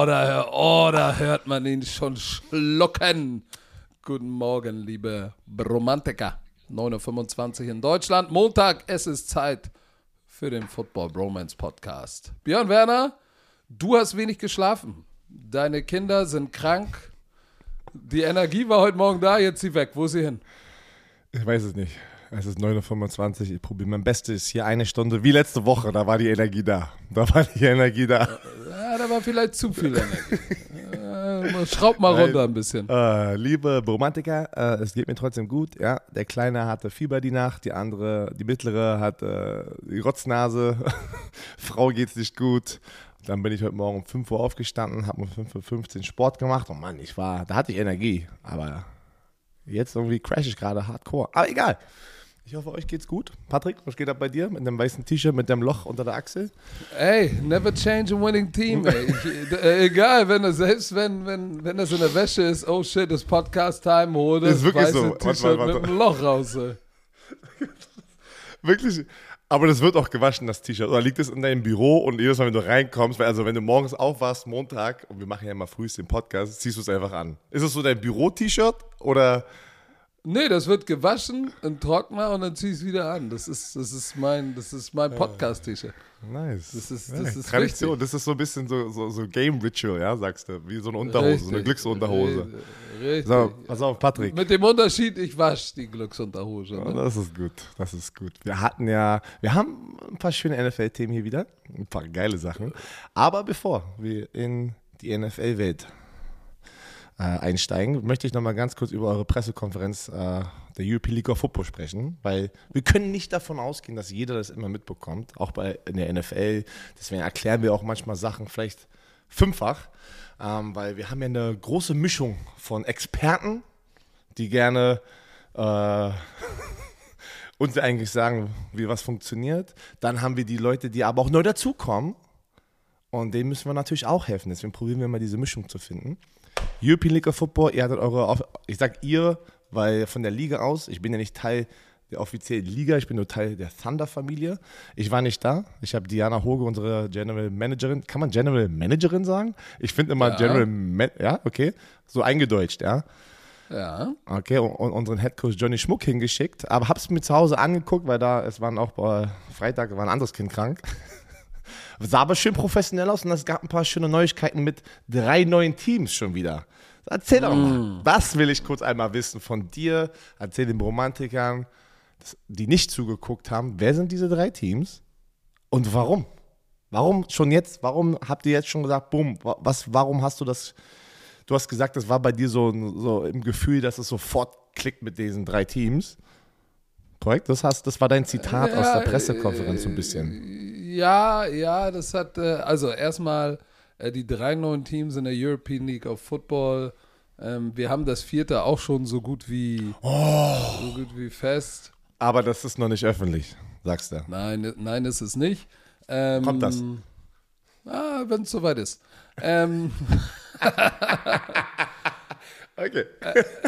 Oh da, oh, da hört man ihn schon schlucken. Guten Morgen, liebe Bromantiker. 9.25 Uhr in Deutschland. Montag, es ist Zeit für den Football Bromance Podcast. Björn Werner, du hast wenig geschlafen. Deine Kinder sind krank. Die Energie war heute Morgen da, jetzt sie weg. Wo ist sie hin? Ich weiß es nicht. Es ist 9.25 Uhr. Ich probiere mein Bestes. Hier eine Stunde, wie letzte Woche. Da war die Energie da. Da war die Energie da. Ja, da war vielleicht zu viel Energie. Schraub mal runter ein bisschen. Äh, liebe Romantiker, äh, es geht mir trotzdem gut. Ja, der Kleine hatte Fieber die Nacht, die andere, die mittlere hat äh, die Rotznase. Frau geht's nicht gut. Dann bin ich heute Morgen um 5 Uhr aufgestanden, habe um 5.15 Uhr Sport gemacht. Und Mann, ich war, da hatte ich Energie. Aber jetzt irgendwie crash ich gerade hardcore. Aber egal. Ich hoffe, euch geht's gut. Patrick, was geht ab bei dir mit dem weißen T-Shirt, mit dem Loch unter der Achsel? Ey, never change a winning team, ey. Ich, äh, egal, wenn das, selbst wenn, wenn, wenn das in der Wäsche ist, oh shit, das Podcast-Time, hol das Ist wirklich weiße so. T-Shirt mit einem Loch raus. Wirklich. Aber das wird auch gewaschen, das T-Shirt. Oder liegt es in deinem Büro und jedes Mal, wenn du reinkommst, weil also wenn du morgens aufwachst, Montag, und wir machen ja immer früh den Podcast, ziehst du es einfach an. Ist es so dein Büro-T-Shirt oder Nee, das wird gewaschen, ein Trockner und dann zieh ich es wieder an. Das ist, das ist mein, das ist mein Podcast-T-Shirt. Nice. Das ist- ja, das ist Tradition. wichtig. Das ist so ein bisschen so, so, so Game-Ritual, ja, sagst du. Wie so eine Unterhose, so eine Richtig. Glücksunterhose. Richtig. So, pass auf, Patrick. Mit dem Unterschied, ich wasche die Glücksunterhose. Ja, Ne? das ist gut, das ist gut. Wir hatten ja, wir haben ein paar schöne NFL-Themen hier wieder, ein paar geile Sachen. Aber bevor wir in die NFL-Welt äh, einsteigen, möchte ich nochmal ganz kurz über eure Pressekonferenz äh, der European League of Football sprechen, weil wir können nicht davon ausgehen, dass jeder das immer mitbekommt, auch bei in der NFL. Deswegen erklären wir auch manchmal Sachen vielleicht fünffach, ähm, weil wir haben ja eine große Mischung von Experten, die gerne äh, uns eigentlich sagen, wie was funktioniert. Dann haben wir die Leute, die aber auch neu dazukommen. Und denen müssen wir natürlich auch helfen. Deswegen probieren wir mal diese Mischung zu finden. European League of Football, ihr hattet eure, ich sag ihr, weil von der Liga aus, ich bin ja nicht Teil der offiziellen Liga, ich bin nur Teil der Thunder-Familie. Ich war nicht da. Ich habe Diana Hoge, unsere General Managerin. Kann man General Managerin sagen? Ich finde immer Ja. General Man ja, okay. So eingedeutscht, ja. Ja. Okay, und, unseren Headcoach Johnny Schmuck hingeschickt, aber hab's mir zu Hause angeguckt, weil da, es waren auch bei Freitag, war ein anderes Kind krank. Sah aber schön professionell aus und es gab ein paar schöne Neuigkeiten mit drei neuen Teams schon wieder. Erzähl doch mal. Das will ich kurz einmal wissen von dir. Erzähl den Romantikern, die nicht zugeguckt haben, wer sind diese drei Teams und warum? Warum schon jetzt? Warum habt ihr jetzt schon gesagt, bumm, wa- was, warum hast du das Du hast gesagt, das war bei dir so, so im Gefühl, dass es sofort klickt mit diesen drei Teams. Korrekt? Das, hast, das war dein Zitat aus der Ja, Pressekonferenz so ein bisschen. Ja, ja, das hat, äh, also erstmal äh, die drei neuen Teams in der European League of Football. Ähm, wir haben das vierte auch schon so gut wie, so gut wie fest. Aber das ist noch nicht öffentlich, sagst du. Nein, nein, ist es nicht. Ähm, Kommt das? Ah, wenn es soweit ist. Ähm, Okay.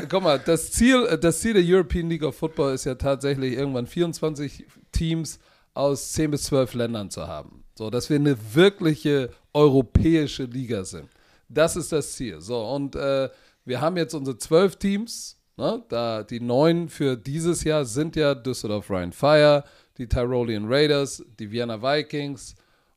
guck mal, das Ziel, das Ziel der European League of Football ist ja tatsächlich irgendwann 24 Teams aus 10 bis 12 Ländern zu haben. So, dass wir eine wirkliche europäische Liga sind. Das ist das Ziel. So, und äh, wir haben jetzt unsere 12 Teams. Ne? Da, die neun für dieses Jahr sind ja Düsseldorf Rhein Fire, die Tyrolean Raiders, die Vienna Vikings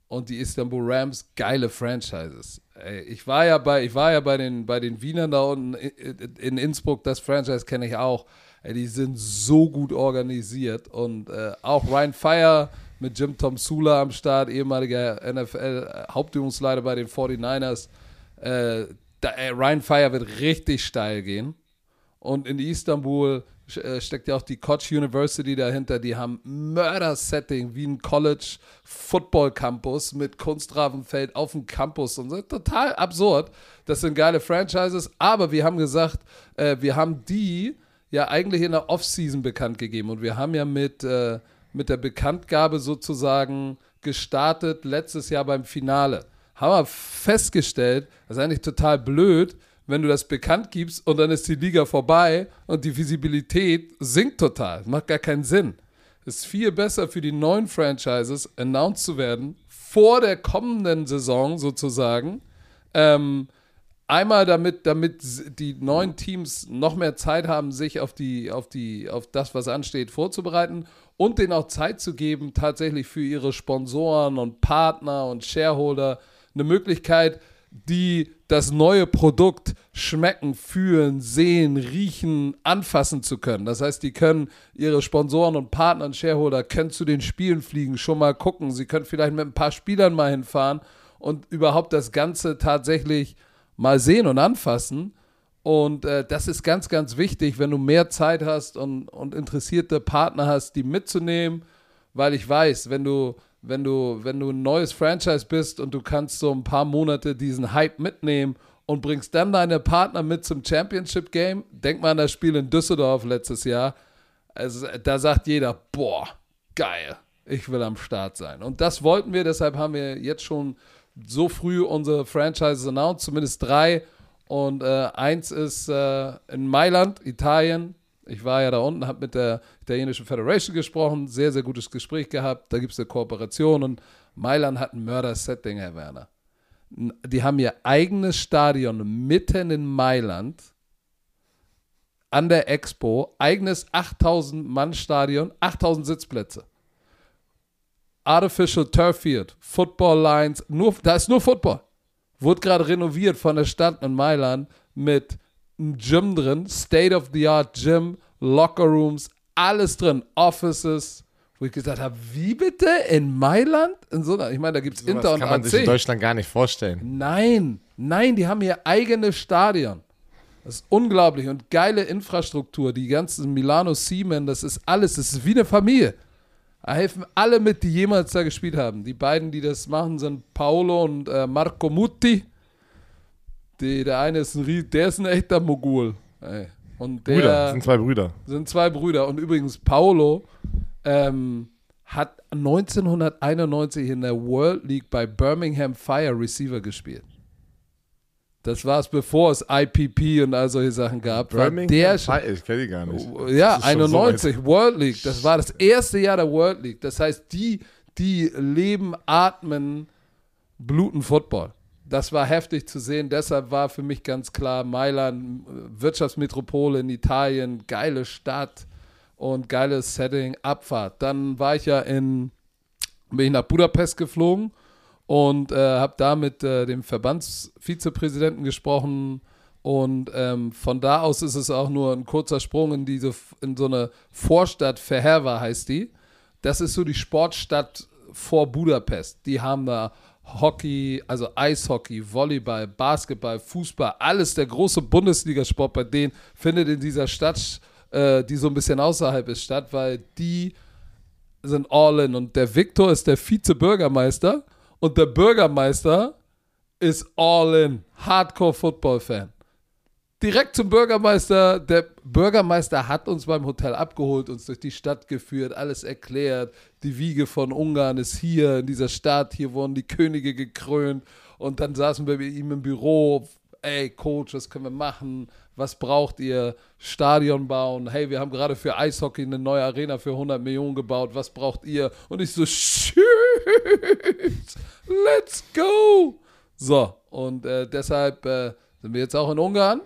und die Istanbul Rams. Geile Franchises. Ey, ich war ja bei, ich war ja bei den, bei den Wienern da unten in Innsbruck, das Franchise kenne ich auch. Die sind so gut organisiert und äh, auch Ryan Fire mit Jim Tom Sula am Start, ehemaliger NFL-Hauptübungsleiter bei den 49ers. Äh, da, ey, Ryan Fire wird richtig steil gehen. Und in Istanbul äh, steckt ja auch die Koch University dahinter. Die haben Mörder-Setting wie ein College-Football-Campus mit Kunstravenfeld auf dem Campus und so. Total absurd. Das sind geile Franchises. Aber wir haben gesagt, äh, wir haben die ja eigentlich in der Offseason bekannt gegeben. Und wir haben ja mit, äh, mit der Bekanntgabe sozusagen gestartet letztes Jahr beim Finale. Haben wir festgestellt, das ist eigentlich total blöd, wenn du das bekannt gibst und dann ist die Liga vorbei und die Visibilität sinkt total. Macht gar keinen Sinn. Es ist viel besser für die neuen Franchises announced zu werden vor der kommenden Saison sozusagen, Ähm, einmal damit, damit die neuen Teams noch mehr Zeit haben, sich auf die, auf die, auf das, was ansteht, vorzubereiten und denen auch Zeit zu geben, tatsächlich für ihre Sponsoren und Partner und Shareholder eine Möglichkeit, die das neue Produkt schmecken, fühlen, sehen, riechen, anfassen zu können. Das heißt, die können ihre Sponsoren und Partner und Shareholder können zu den Spielen fliegen, schon mal gucken. Sie können vielleicht mit ein paar Spielern mal hinfahren und überhaupt das Ganze tatsächlich mal sehen und anfassen. Und äh, das ist ganz, ganz wichtig, wenn du mehr Zeit hast und, und interessierte Partner hast, die mitzunehmen, weil ich weiß, wenn du wenn du, wenn du ein neues Franchise bist und du kannst so ein paar Monate diesen Hype mitnehmen und bringst dann deine Partner mit zum Championship Game, denk mal an das Spiel in Düsseldorf letztes Jahr. Also, da sagt jeder, boah, geil, ich will am Start sein. Und das wollten wir, deshalb haben wir jetzt schon so früh unsere Franchises announced, zumindest drei. Und äh, eins ist äh, in Mailand, Italien, ich war ja da unten, habe mit der italienischen Federation gesprochen, sehr, sehr gutes Gespräch gehabt. Da gibt es eine Kooperation und Mailand hat ein Mörder-Setting, Herr Werner. Die haben ihr eigenes Stadion mitten in Mailand an der Expo, eigenes 8000 Mann Stadion, 8000 Sitzplätze. Artificial Turf Field, Football Lines, nur, da ist nur Football. Wurde gerade renoviert von der Stadt in Mailand mit ein Gym drin, State-of-the-Art Gym, Locker Rooms, alles drin, Offices, wo ich gesagt habe, wie bitte in Mailand? In so einer, ich meine, da gibt es Inter und kann man AC. sich in Deutschland gar nicht vorstellen. Nein, nein, die haben ihr eigenes Stadion. Das ist unglaublich und geile Infrastruktur. Die ganzen Milano Siemen, das ist alles, das ist wie eine Familie. Da helfen alle mit, die jemals da gespielt haben. Die beiden, die das machen, sind Paolo und äh, Marco Mutti. Die, der eine ist ein, der ist ein echter Mogul. Ey. Und der Brüder, sind zwei Brüder. Sind zwei Brüder. Und übrigens, Paolo ähm, hat 1991 in der World League bei Birmingham Fire Receiver gespielt. Das war es, bevor es IPP und all solche Sachen gab. Birmingham der ich kenne die gar nicht. Ja, Das ist schon so 91, World League. Das war das erste Jahr der World League. Das heißt, die, die leben, atmen, bluten Football. Das war heftig zu sehen. Deshalb war für mich ganz klar, Mailand, Wirtschaftsmetropole in Italien, geile Stadt und geiles Setting, Abfahrt. Dann war ich ja in, bin ich nach Budapest geflogen und äh, habe da mit äh, dem Verbandsvizepräsidenten gesprochen. Und ähm, von da aus ist es auch nur ein kurzer Sprung in diese in so eine Vorstadt, Verherwa heißt die. Das ist so die Sportstadt vor Budapest. Die haben da Hockey, also Eishockey, Volleyball, Basketball, Fußball, alles der große Bundesligasport bei denen findet in dieser Stadt, äh, die so ein bisschen außerhalb ist, statt, weil die sind all in. Und der Viktor ist der Vize-Bürgermeister und der Bürgermeister ist all in. Hardcore-Football-Fan. Direkt zum Bürgermeister. Der Bürgermeister hat uns beim Hotel abgeholt, uns durch die Stadt geführt, alles erklärt. Die Wiege von Ungarn ist hier in dieser Stadt. Hier wurden die Könige gekrönt. Und dann saßen wir bei ihm im Büro. Ey, Coach, was können wir machen? Was braucht ihr? Stadion bauen. Hey, wir haben gerade für Eishockey eine neue Arena für 100 Millionen gebaut. Was braucht ihr? Und ich so, shit, let's go. So, und äh, deshalb äh, sind wir jetzt auch in Ungarn.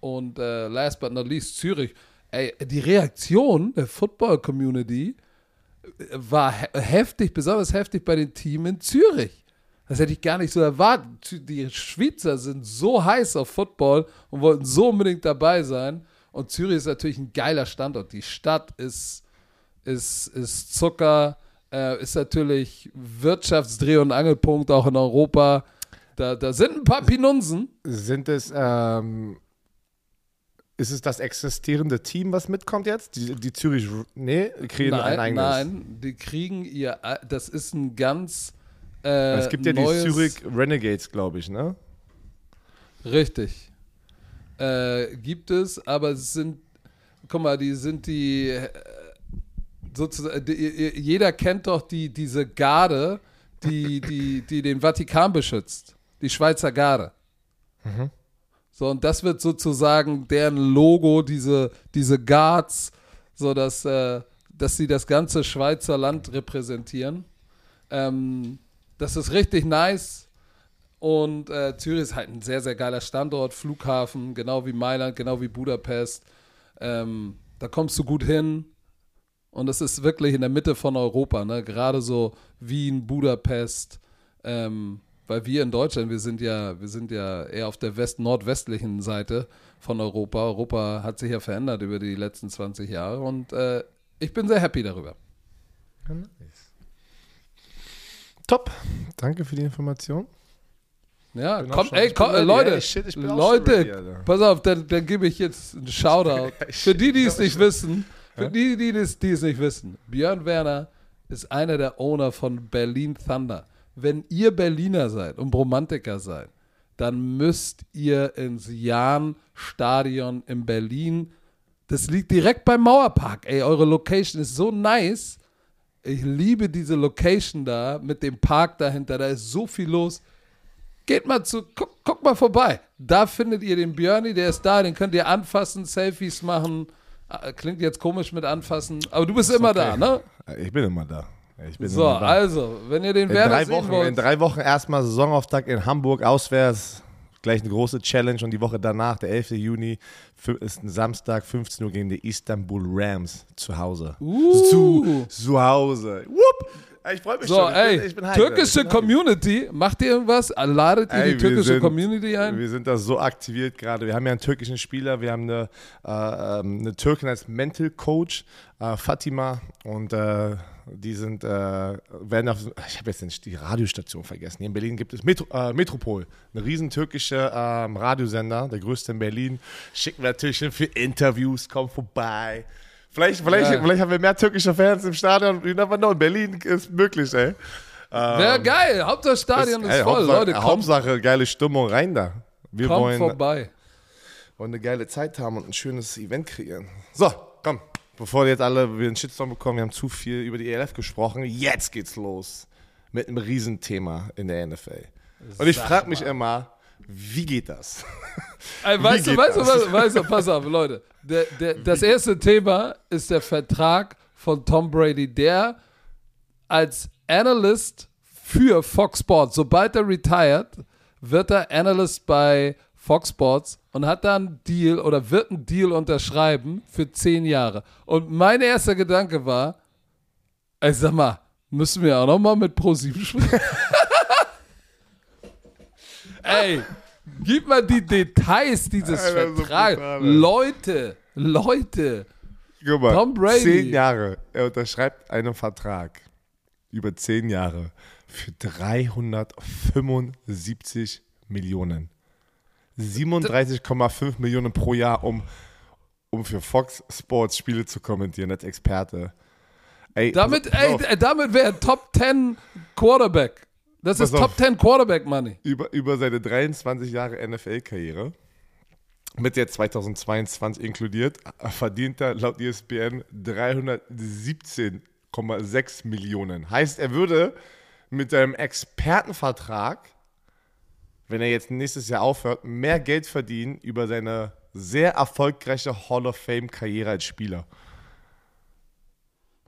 Und äh, last but not least Zürich. Ey, die Reaktion der Football-Community war he heftig, besonders heftig bei den Teams in Zürich. Das hätte ich gar nicht so erwartet. Die Schweizer sind so heiß auf Football und wollten so unbedingt dabei sein. Und Zürich ist natürlich ein geiler Standort. Die Stadt ist, ist, ist Zucker, äh, ist natürlich Wirtschaftsdreh- und Angelpunkt auch in Europa. Da, da sind ein paar Pinunsen. Sind es, ähm, ist es das existierende Team, was mitkommt jetzt? Die, die Zürich, nee, kriegen nein, ein eigenes. Nein, die kriegen ihr, das ist ein ganz äh, es gibt ja die Zürich Renegades, glaube ich, ne? Richtig. Äh, gibt es, aber es sind, guck mal, die sind die, äh, sozusagen, die, jeder kennt doch die, diese Garde, die, die, die den Vatikan beschützt. Die Schweizer Garde. Mhm. So, und das wird sozusagen deren Logo, diese, diese Guards, so dass, äh, dass sie das ganze Schweizer Land repräsentieren. Ähm, das ist richtig nice. Und äh, Zürich ist halt ein sehr, sehr geiler Standort, Flughafen, genau wie Mailand, genau wie Budapest. Ähm, da kommst du gut hin. Und es ist wirklich in der Mitte von Europa, ne? Gerade so Wien, Budapest, ähm, weil wir in Deutschland, wir sind ja, wir sind ja eher auf der west nordwestlichen Seite von Europa. Europa hat sich ja verändert über die letzten 20 Jahre und äh, ich bin sehr happy darüber. Nice. Top. Danke für die Information. Ja, Bin komm, auch schon- ey, komm, ready. Leute, Ey, shit, Leute, ready, pass auf, dann, dann gebe ich jetzt einen Shoutout. Für die, die es nicht wissen, für die, die es, die es nicht wissen, Björn Werner ist einer der Owner von Berlin Thunder. Wenn ihr Berliner seid und Romantiker seid, dann müsst ihr ins Jahn-Stadion in Berlin. Das liegt direkt beim Mauerpark. Ey, eure Location ist so nice. Ich liebe diese Location da mit dem Park dahinter. Da ist so viel los. Geht mal zu, guck, guck mal vorbei. Da findet ihr den Björni, der ist da, den könnt ihr anfassen, Selfies machen. Ah, Klingt jetzt komisch mit anfassen, aber du bist immer okay. da, ne? Ich bin immer da. Ich bin So, immer da. also, wenn ihr den in Werner drei, sehen Wochen, in wollt, drei Wochen erstmal Saisonauftakt in Hamburg auswärts. Gleich eine große Challenge und die Woche danach, der 11. Juni, ist ein Samstag, 15 Uhr gegen die Istanbul Rams zu Hause. Uh. Zu, zu Hause. Whoop. Ich freue mich so, schon. Ich ey, bin, ich bin türkische ich bin. Community, macht ihr irgendwas? Ladet ihr Ey, die türkische sind- Community ein? Wir sind da so aktiviert gerade. Wir haben ja einen türkischen Spieler, wir haben eine, äh, ähm, eine Türkin als Mental Coach, äh, Fatima, und äh, die sind, äh, werden auf, ich habe jetzt nicht die Radiostation vergessen. Hier in Berlin gibt es Metro, äh, Metropol, eine riesen türkische ähm, Radiosender, der größte in Berlin. Schicken wir natürlich hin für Interviews, komm vorbei. Vielleicht, vielleicht, Ja. vielleicht haben wir mehr türkische Fans im Stadion. You never know. In Berlin ist möglich, ey. Wäre geil, Hauptsache Stadion ist, ey, voll. Hauptsache, Leute, kommt, Hauptsache geile Stimmung rein da. Wir kommt wollen, vorbei. wollen eine geile Zeit haben und ein schönes Event kreieren. So, komm. Bevor jetzt alle wir einen Shitstorm bekommen, wir haben zu viel über die ELF gesprochen. Jetzt geht's los mit einem Riesenthema in der NFL. Und ich frage mich immer, wie geht das? Ey, weißt, du, weißt, du, das? weißt, du, weißt du, pass auf, Leute. Der, der, das erste Thema ist der Vertrag von Tom Brady, der als Analyst für Fox Sports, sobald er retired, wird er Analyst bei Fox Sports und hat dann einen Deal oder wird einen Deal unterschreiben für zehn Jahre. Und mein erster Gedanke war, ey, sag mal, müssen wir auch noch mal mit ProSieben sprechen? ey, gib mal die Details dieses so Vertrags. ey. Leute, Leute. Guck mal, Tom Brady. zehn Jahre. Er unterschreibt einen Vertrag über zehn Jahre für 375 Millionen. 37,5 Millionen pro Jahr, um, um für Fox Sports Spiele zu kommentieren als Experte. Ey, Damit, ey, damit wäre er Top 10 Quarterback. Das Pass ist Top auf. 10 Quarterback Money. über, über seine 23 Jahre NFL-Karriere, mit der 2022 inkludiert, verdient er laut ESPN 317,6 Millionen. Heißt, er würde mit seinem Expertenvertrag, wenn er jetzt nächstes Jahr aufhört, mehr Geld verdienen über seine sehr erfolgreiche Hall of Fame-Karriere als Spieler.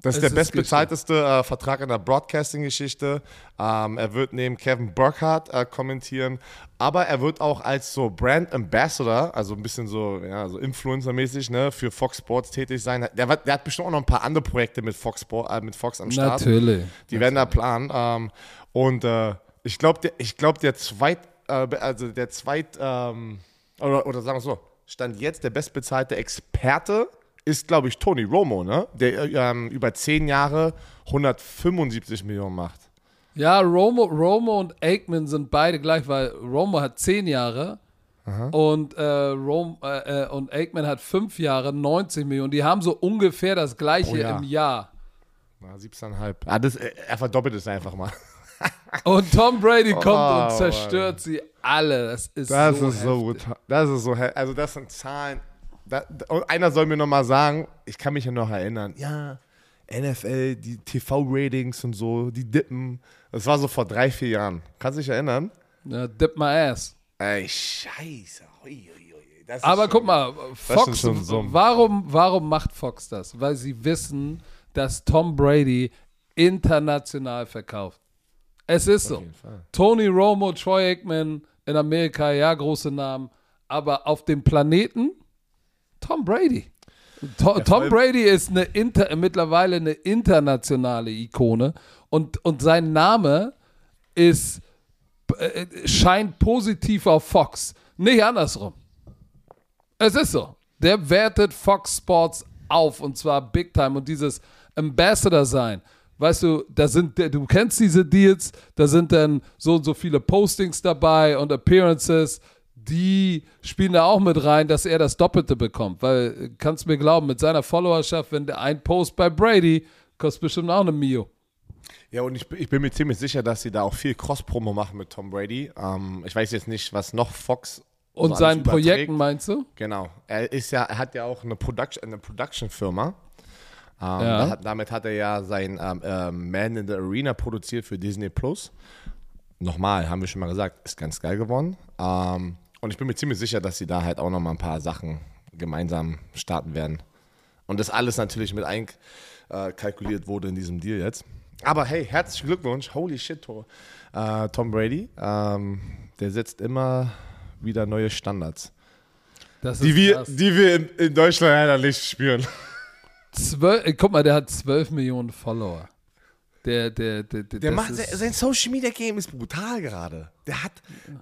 Das ist Es der ist bestbezahlteste äh, Vertrag in der Broadcasting-Geschichte. Ähm, er wird neben Kevin Burkhardt äh, kommentieren, aber er wird auch als so Brand Ambassador, also ein bisschen so, ja, so Influencer-mäßig, ne, für Fox Sports tätig sein. Der, der hat bestimmt auch noch ein paar andere Projekte mit Fox, Sport, äh, mit Fox am Start. Natürlich. Die werden da planen. Ähm, und äh, ich glaube, der, ich glaub, der zweit, äh, also der zweit, ähm, oder, oder sagen wir so, stand jetzt der bestbezahlte Experte ist, glaube ich, Tony Romo, ne? Der äh, ähm, über zehn Jahre 175 Millionen macht. Ja, Romo, Romo und Aikman sind beide gleich, weil Romo hat 10 Jahre und, äh, Rom, äh, äh, und Aikman hat 5 Jahre, 90 Millionen. Die haben so ungefähr das gleiche Pro Jahr. im Jahr. Na, 17,5. Ah, das, äh, er verdoppelt es einfach mal. Und Tom Brady kommt Oh, und zerstört sie alle. Das ist Das so ist so heftig. brutal. Das ist so, he- also das sind Zahlen. Und einer soll mir nochmal sagen, ich kann mich ja noch erinnern, ja, NFL, die TV-Ratings und so, die dippen. Das war so vor drei, vier Jahren. Kannst du dich erinnern? Ja, dip my ass. Ey, scheiße. Ui, ui, Aber schon- guck mal, Fox, so. warum, warum macht Fox das? Weil sie wissen, dass Tom Brady international verkauft. Es ist so. Tony Romo, Troy Aikman in Amerika, ja, große Namen. Aber auf dem Planeten Tom Brady. To, Tom Brady ist eine inter, mittlerweile eine internationale Ikone und, und sein Name ist, äh, scheint positiv auf Fox, nicht andersrum. Es ist so. Der wertet Fox Sports auf und zwar big time und dieses Ambassador sein. Weißt du, da sind, du kennst diese Deals, da sind dann so und so viele Postings dabei und Appearances die spielen da auch mit rein, dass er das Doppelte bekommt. Weil, kannst du mir glauben, mit seiner Followerschaft, wenn der ein Post bei Brady, kostet bestimmt auch eine Mio. Ja, und ich, ich bin mir ziemlich sicher, dass sie da auch viel Cross-Promo machen mit Tom Brady. Ähm, ich weiß jetzt nicht, was noch Fox und so seinen Projekten meinst du? Genau. Er ist ja, er hat ja auch eine Production, eine Production-Firma. Ähm, ja. hat, damit hat er ja sein ähm, äh, Man in the Arena produziert für Disney Plus. Nochmal, haben wir schon mal gesagt, ist ganz geil geworden. Ähm, und ich bin mir ziemlich sicher, dass sie da halt auch noch mal ein paar Sachen gemeinsam starten werden. Und das alles natürlich mit einkalkuliert wurde in diesem Deal jetzt. Aber hey, herzlichen Glückwunsch. Holy shit. Äh, Tom Brady. Ähm, der setzt immer wieder neue Standards. die, wir, die wir in, in Deutschland leider nicht spüren. Zwölf, guck mal, der hat 12 Millionen Follower. Der, der, der, der, der macht, sein Social Media Game ist brutal gerade. Der hat,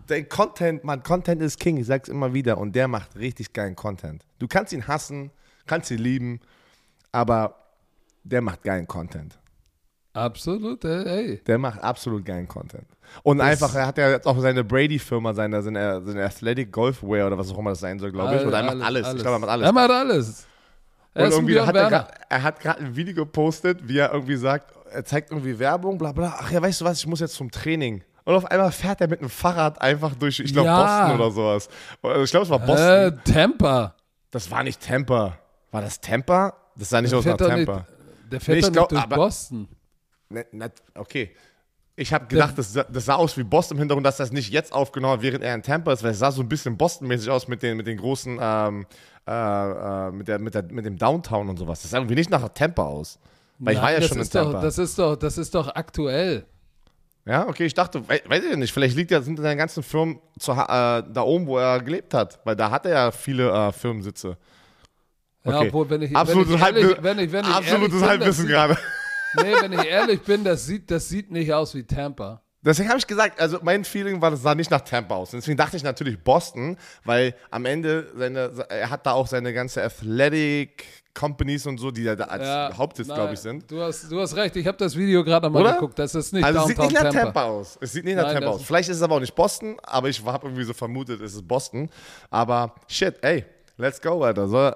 dein Content, man, Content ist King, ich sag's immer wieder, und der macht richtig geilen Content. Du kannst ihn hassen, kannst ihn lieben, aber der macht geilen Content. Absolut, ey. Der macht absolut geilen Content. Und das einfach, er hat ja jetzt auch seine Brady-Firma, seine, seine, seine Athletic Golfwear oder was auch immer das sein soll, glaube ich. Oder er macht alles. alles. Ich glaube, er macht alles. Er macht alles. Er und irgendwie hat er, hat gerade ein Video gepostet, wie er irgendwie sagt, er zeigt irgendwie Werbung, bla bla. Ach ja, weißt du was, ich muss jetzt zum Training. Und auf einmal fährt er mit einem Fahrrad einfach durch, ich glaube, ja. Boston oder sowas. Ich glaube, es war Boston. Äh, Tampa. Das war nicht Tampa. War das Tampa? Das sah nicht der aus nach Tampa. Nicht, der fährt nee, glaub, durch aber, Boston. Ne, ne, okay. Ich habe gedacht, das, das, sah aus wie Boston im Hintergrund, dass das nicht jetzt aufgenommen hat, während er in Tampa ist, weil es sah so ein bisschen Boston-mäßig aus mit den, mit den großen, ähm, äh, äh, mit, der, mit, der, mit dem Downtown und sowas. Das sah irgendwie nicht nach Tampa aus. Weil Nein, ich war ja schon in Tampa. Doch, das, ist doch, das ist doch aktuell. Ja, okay, ich dachte, weiß, weiß ich nicht, vielleicht liegt ja, sind seine ganzen Firmen zu, äh, da oben, wo er gelebt hat, weil da hat er ja viele äh, Firmensitze. Okay. Ja, obwohl, wenn ich, absolutes wenn ich ehrlich, wenn ich, wenn ich absolutes Halbwissen gerade. Nee, wenn ich ehrlich bin, das sieht, das sieht nicht aus wie Tampa. Deswegen habe ich gesagt, also mein Feeling war, das sah nicht nach Tampa aus. deswegen dachte ich natürlich Boston, weil am Ende seine, er hat da auch seine ganze Athletic Companies und so, die da als ja, Hauptsitz, glaube ich, sind. Du hast, du hast recht, ich habe das Video gerade mal Oder? geguckt. Das ist nicht also es sieht nicht nach Tampa. Tampa aus. Es sieht nicht nach Nein, Tampa aus. Vielleicht ist es aber auch nicht Boston, aber ich habe irgendwie so vermutet, es ist Boston. Aber shit, ey, let's go, Alter. So,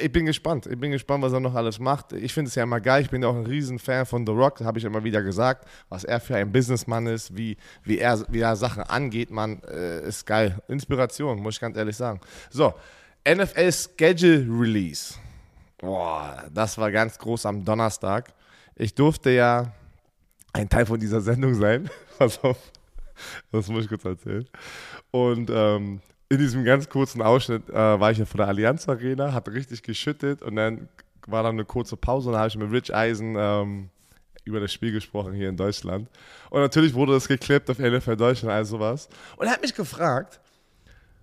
ich bin gespannt. Ich bin gespannt, was er noch alles macht. Ich finde es ja immer geil. Ich bin auch ein Riesenfan von The Rock, habe ich immer wieder gesagt. Was er für ein Businessmann ist, wie, wie, er, wie er Sachen angeht, man, äh, ist geil. Inspiration, muss ich ganz ehrlich sagen. So, NFL Schedule Release. Boah, das war ganz groß am Donnerstag. Ich durfte ja ein Teil von dieser Sendung sein. Pass auf, das muss ich kurz erzählen. Und ähm, in diesem ganz kurzen Ausschnitt äh, war ich ja vor der Allianz Arena, hat richtig geschüttet und dann war dann eine kurze Pause und dann habe ich mit Rich Eisen ähm, über das Spiel gesprochen hier in Deutschland. Und natürlich wurde das geklippt auf NFL Deutschland und all sowas. Und er hat mich gefragt,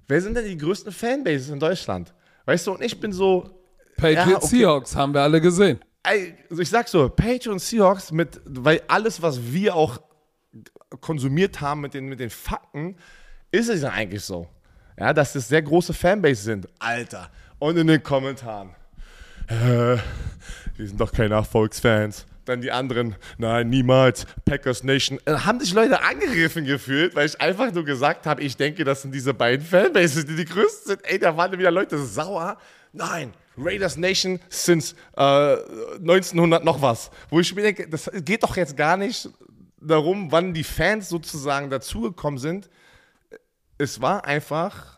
wer sind denn die größten Fanbases in Deutschland? Weißt du, und ich bin so. Patriots ja, okay. Seahawks haben wir alle gesehen. Also ich sag so, Patriots Seahawks, mit, weil alles, was wir auch konsumiert haben mit den, mit den Fakten, ist es ja eigentlich so. Ja, dass das sehr große Fanbase sind. Alter. Und in den Kommentaren. Äh, wir sind doch keine Erfolgsfans. Dann die anderen, nein, niemals, Packers Nation. Dann äh, haben sich Leute angegriffen gefühlt, weil ich einfach nur gesagt habe, ich denke, das sind diese beiden Fanbases, die die größten sind. Ey, da waren wieder Leute sauer. Nein, Raiders Nation since äh, 1900 noch was. Wo ich mir denke, das geht doch jetzt gar nicht darum, wann die Fans sozusagen dazugekommen sind es war einfach,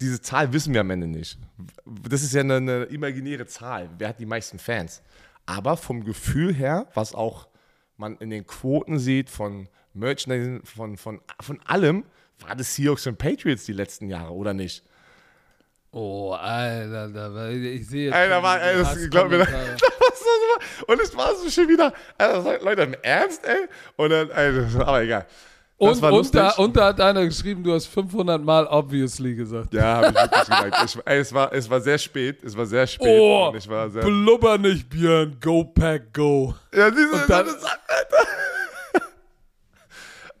diese Zahl wissen wir am Ende nicht. Das ist ja eine, eine imaginäre Zahl. Wer hat die meisten Fans? Aber vom Gefühl her, was auch man in den Quoten sieht, von Merchandising, von, von, von allem, war das Seahawks und Patriots die letzten Jahre, oder nicht? Oh, Alter, ich sehe jetzt. Alter, war, ey, das glaub mir. Hasskommentare. Und es war so schon wieder. Alter, Leute, im Ernst, ey? Und dann, ey, das- aber egal. Und, und, da, und da hat einer geschrieben, du hast 500 Mal obviously gesagt. Ja, habe ich wirklich gemerkt. Ich, ey, es, war, es war sehr spät. Es war sehr spät. Oh, ich war sehr. blubber nicht, Björn. Go, Pack, go. Ja, diese, Und dann- das, Alter.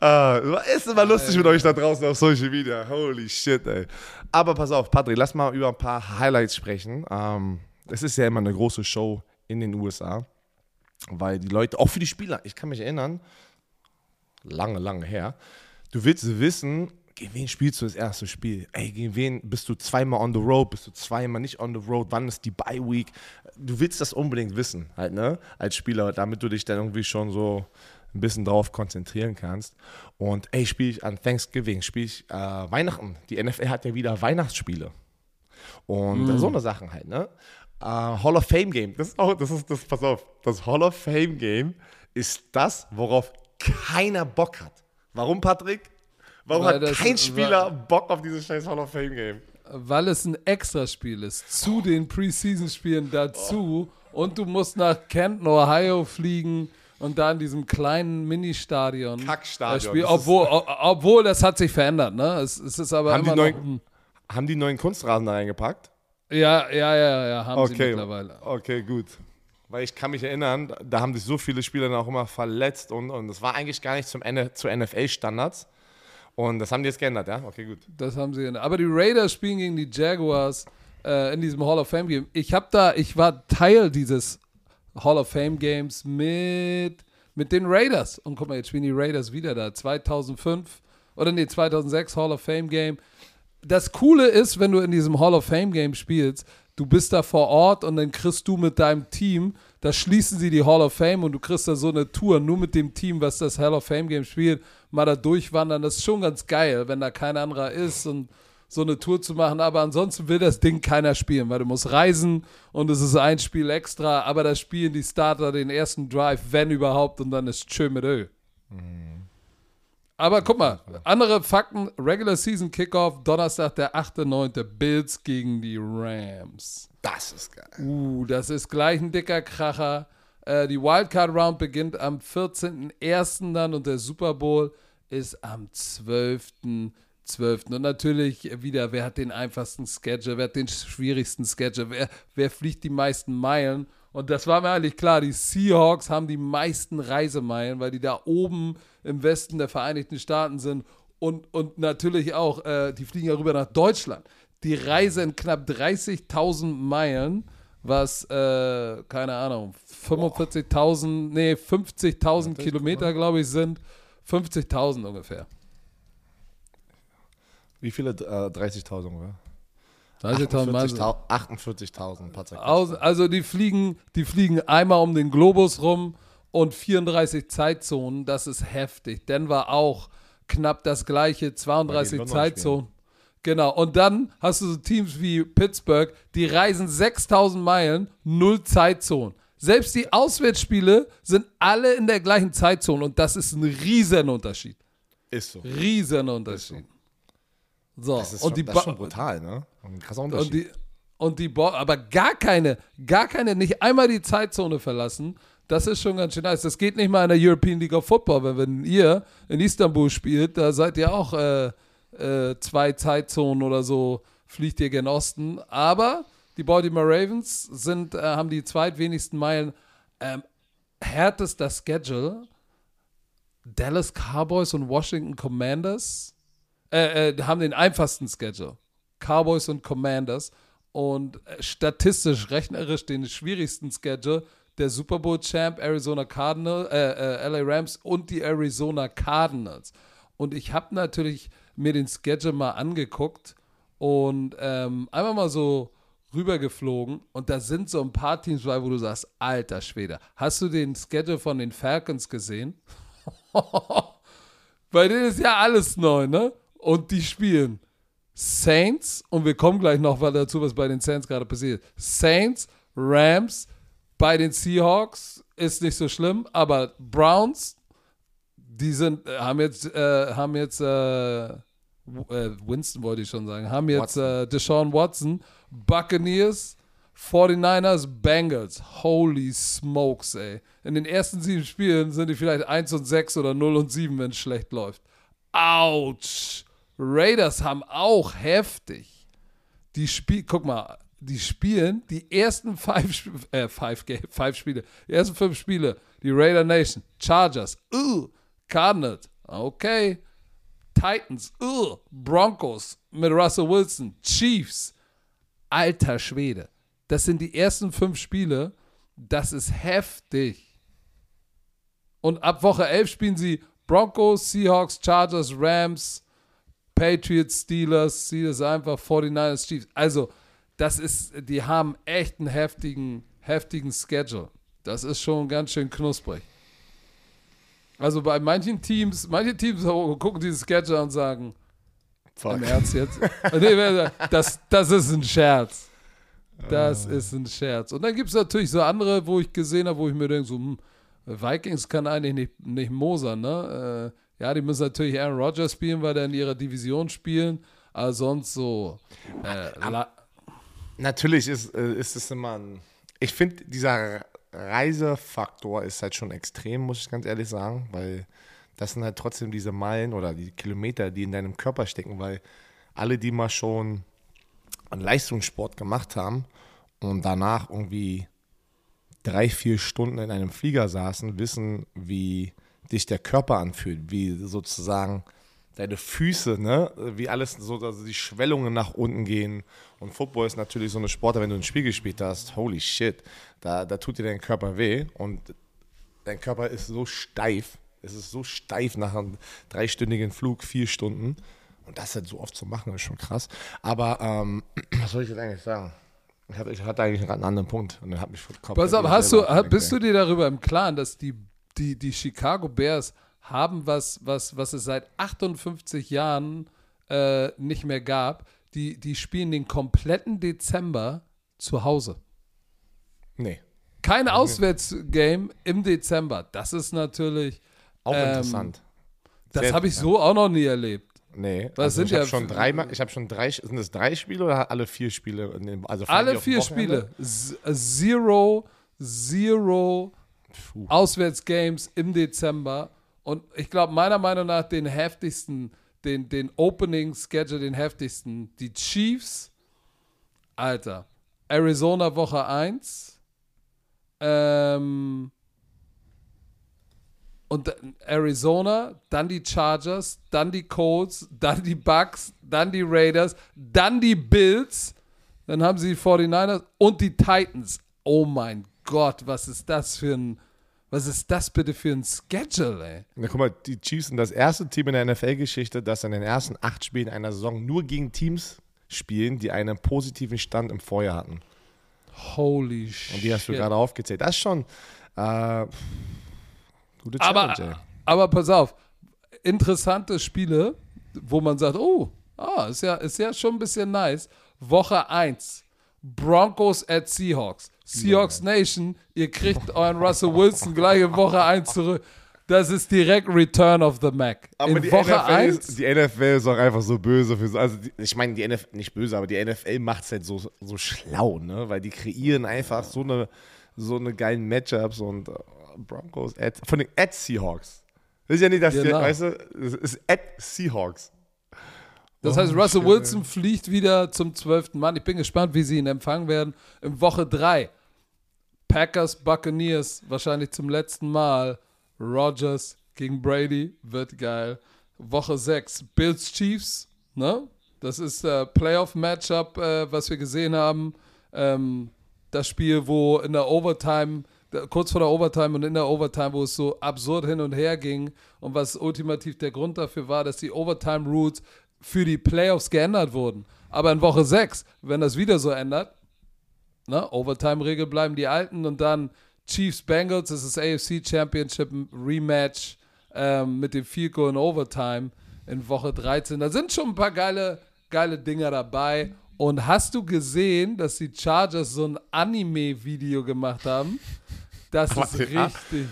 ah, es war- es ist immer lustig mit euch da draußen auf Social Media. Holy shit, ey. Aber pass auf, Patrick, lass mal über ein paar Highlights sprechen. Ähm, es ist ja immer eine große Show in den USA, weil die Leute, auch für die Spieler, ich kann mich erinnern, lange, lange her, du willst wissen, gegen wen spielst du das erste Spiel? Ey, gegen wen bist du zweimal on the road, bist du zweimal nicht on the road, wann ist die Bye Week? Du willst das unbedingt wissen, halt, ne? Als Spieler, damit du dich dann irgendwie schon so ein bisschen drauf konzentrieren kannst. Und ey, spiele ich an Thanksgiving, spiele ich äh, Weihnachten. Die NFL hat ja wieder Weihnachtsspiele. Und so eine Sachen halt, ne? Äh, Hall of Fame Game. Das ist auch, das ist, das, pass auf, das Hall of Fame Game ist das, worauf keiner Bock hat. Warum, Patrick? Warum Weil hat kein Spieler Bock auf dieses scheiß Hall of Fame Game? Weil es ein Extraspiel ist. Zu den Preseason-Spielen dazu. Und du musst nach Canton, Ohio fliegen und da in diesem kleinen Ministadion. Kackstadion. Spiel, obwohl, obwohl, das hat sich verändert, ne? Es, es ist aber Haben die immer noch. neuen- Haben die neuen Kunstrasen da reingepackt? Ja, ja, ja, ja, haben sie Okay, mittlerweile. okay, gut. Weil ich kann mich erinnern, da haben sich so viele Spieler dann auch immer verletzt und, und das war eigentlich gar nicht zum zu NFL-Standards. Und das haben die jetzt geändert, ja? Okay, gut. Das haben sie. Aber die Raiders spielen gegen die Jaguars äh, in diesem Hall of Fame Game. Ich habe da, ich war Teil dieses Hall of Fame Games mit, mit den Raiders. Und guck mal, jetzt spielen die Raiders wieder da. 2005 oder nee, 2006 Hall of Fame Game. Das Coole ist, wenn du in diesem Hall of Fame Game spielst, du bist da vor Ort und dann kriegst du mit deinem Team, da schließen sie die Hall of Fame und du kriegst da so eine Tour nur mit dem Team, was das Hall of Fame Game spielt, mal da durchwandern. Das ist schon ganz geil, wenn da kein anderer ist und so eine Tour zu machen. Aber ansonsten will das Ding keiner spielen, weil du musst reisen und es ist ein Spiel extra, aber da spielen die Starter den ersten Drive, wenn überhaupt, und dann ist schön mit Ö. Aber guck mal, andere Fakten: Regular Season Kickoff, Donnerstag, der 8.9. Bills gegen die Rams. Das ist geil. Uh, das ist gleich ein dicker Kracher. Äh, die Wildcard Round beginnt am 14.01. dann und der Super Bowl ist am 12.12. Und natürlich wieder, wer hat den einfachsten Schedule, wer hat den schwierigsten Schedule, wer, wer fliegt die meisten Meilen? Und das war mir eigentlich klar, die Seahawks haben die meisten Reisemeilen, weil die da oben im Westen der Vereinigten Staaten sind. Und, und natürlich auch, äh, die fliegen ja rüber nach Deutschland. Die Reise in knapp 30.000 Meilen, was, äh, keine Ahnung, 45.000, nee, 50.000 Kilometer, glaube ich, sind. 50.000 ungefähr. Wie viele? Äh, 30.000, oder? 30.000 Meilen. sind- 48.000, 48.000, Patrick. Aus, also die fliegen, die fliegen einmal um den Globus rum und 34 Zeitzonen, das ist heftig. Denver auch knapp das gleiche, 32 London Zeitzonen. Genau, und dann hast du so Teams wie Pittsburgh, die reisen 6000 Meilen, null Zeitzonen. Selbst die Auswärtsspiele sind alle in der gleichen Zeitzone und das ist ein Riesenunterschied. Ist so. Riesenunterschied. So, Das ist, und schon, die das ist schon brutal, ne? Ein krasser und Unterschied. die, und die Bo aber gar keine, gar keine, nicht einmal die Zeitzone verlassen. Das ist schon ganz schön nice. Das geht nicht mal in der European League of Football, weil wenn ihr in Istanbul spielt, da seid ihr auch äh, äh, zwei Zeitzonen oder so, fliegt ihr gen Osten. Aber die Baltimore Ravens sind, äh, haben die zweitwenigsten Meilen. Ähm, härtester Schedule. Dallas Cowboys und Washington Commanders äh, äh, haben den einfachsten Schedule. Cowboys und Commanders. Und äh, statistisch, rechnerisch den schwierigsten Schedule der Super Bowl Champ Arizona Cardinals, äh, äh, LA Rams und die Arizona Cardinals. Und ich habe natürlich mir den Schedule mal angeguckt und ähm, einfach mal so rübergeflogen und da sind so ein paar Teams bei, wo du sagst, alter Schwede, hast du den Schedule von den Falcons gesehen? Bei denen ist ja alles neu, ne? Und die spielen Saints, und wir kommen gleich noch mal dazu, was bei den Saints gerade passiert. Saints, Rams, bei den Seahawks ist nicht so schlimm, aber Browns, die sind, äh, haben jetzt, äh, haben jetzt, äh, äh, Winston wollte ich schon sagen, haben jetzt äh, Deshaun Watson, Buccaneers, 49ers, Bengals. Holy smokes, ey. In den ersten sieben Spielen sind die vielleicht 1 und 6 oder 0 und 7, wenn es schlecht läuft. Autsch. Raiders haben auch heftig. Die Spiel, guck mal, die spielen die ersten five, äh, five, five Spiele, die ersten fünf Spiele, die Raider Nation, Chargers, uh, Cardinals, okay, Titans, uh, Broncos mit Russell Wilson, Chiefs, alter Schwede. Das sind die ersten fünf Spiele, das ist heftig. Und ab Woche 11 spielen sie Broncos, Seahawks, Chargers, Rams, Patriots, Steelers, Steelers einfach, 49ers, Chiefs. Also, das ist, die haben echt einen heftigen, heftigen Schedule. Das ist schon ganz schön knusprig. Also bei manchen Teams, manche Teams gucken dieses Schedule und sagen, Fuck. im Ernst jetzt? das, das ist ein Scherz. Das uh. ist ein Scherz. Und dann gibt es natürlich so andere, wo ich gesehen habe, wo ich mir denke, so, hm, Vikings kann eigentlich nicht, nicht mosern, ne? Äh, ja, die müssen natürlich Aaron Rodgers spielen, weil der in ihrer Division spielen, aber sonst so. Äh, Natürlich ist, äh, ist es immer ein. Ich finde, dieser Reisefaktor ist halt schon extrem, muss ich ganz ehrlich sagen, weil das sind halt trotzdem diese Meilen oder die Kilometer, die in deinem Körper stecken, weil alle, die mal schon einen Leistungssport gemacht haben und danach irgendwie drei, vier Stunden in einem Flieger saßen, wissen, wie dich der Körper anfühlt, wie sozusagen deine Füße, ne, wie alles so, also die Schwellungen nach unten gehen. Und Football ist natürlich so eine Sportart, wenn du ein Spiel gespielt hast, holy shit, da, da tut dir dein Körper weh und dein Körper ist so steif. Es ist so steif nach einem dreistündigen Flug, vier Stunden. Und das halt so oft zu machen, ist schon krass. Aber ähm, was soll ich jetzt eigentlich sagen? Ich hatte, ich hatte eigentlich gerade einen anderen Punkt und dann hat mich. Pass auf, hast du, bist du dir darüber im Klaren, dass die, die, die Chicago Bears haben was, was, was es seit 58 Jahren äh, nicht mehr gab. Die, die spielen den kompletten Dezember zu Hause. Nee. Kein Auswärtsgame im Dezember. Das ist natürlich. Auch ähm, interessant. Das habe ich so auch noch nie erlebt. Nee, Was also sind ich ja habe schon drei, ich habe schon drei, sind es drei Spiele oder alle vier Spiele? Also alle vier Spiele. Zero, zero Puh. Auswärtsgames im Dezember. Und ich glaube, meiner Meinung nach den heftigsten, den, den Opening-Schedule, den heftigsten, die Chiefs, Alter, Arizona Woche 1, ähm, und Arizona, dann die Chargers, dann die Colts, dann die Bucks, dann die Raiders, dann die Bills, dann haben sie die 49ers und die Titans. Oh mein Gott, was ist das für ein was ist das bitte für ein Schedule, ey? Na, guck mal, die Chiefs sind das erste Team in der NFL-Geschichte, das in den ersten acht Spielen einer Saison nur gegen Teams spielen, die einen positiven Stand im Vorjahr hatten. Holy shit. Und die hast du gerade aufgezählt. Das ist schon äh, gute Challenge, aber, ey. Aber pass auf, interessante Spiele, wo man sagt, oh, ah, ist ja, ist ja schon ein bisschen nice. Woche 1, Broncos at Seahawks. Seahawks Nation, ihr kriegt euren Russell Wilson gleich in Woche 1 zurück. Das ist direkt Return of the Mac. Aber in die Woche NFL 1. Ist, die NFL ist auch einfach so böse. Für so, also die, ich meine, die NFL, nicht böse, aber die NFL macht es halt so, so schlau, ne? Weil die kreieren einfach so eine, so eine geilen Matchups und uh, Broncos at, von den at Seahawks. Das ist ja nicht, dass genau. die, weißt du, es ist at Seahawks. Das heißt, oh, Russell Wilson fliegt wieder zum zwölften Mann. Ich bin gespannt, wie sie ihn empfangen werden. In Woche 3 Packers, Buccaneers, wahrscheinlich zum letzten Mal. Rogers gegen Brady, wird geil. Woche 6, Bills Chiefs, ne? Das ist der Playoff-Matchup, äh, was wir gesehen haben. Ähm, das Spiel, wo in der Overtime, kurz vor der Overtime und in der Overtime, wo es so absurd hin und her ging und was ultimativ der Grund dafür war, dass die Overtime-Rules für die Playoffs geändert wurden. Aber in Woche 6, wenn das wieder so ändert, ne, Overtime-Regel bleiben die alten und dann Chiefs Bengals, das ist AFC Championship Rematch ähm, mit dem Field in Overtime in Woche 13. Da sind schon ein paar geile, geile Dinger dabei. Und hast du gesehen, dass die Chargers so ein Anime-Video gemacht haben? Das ist richtig.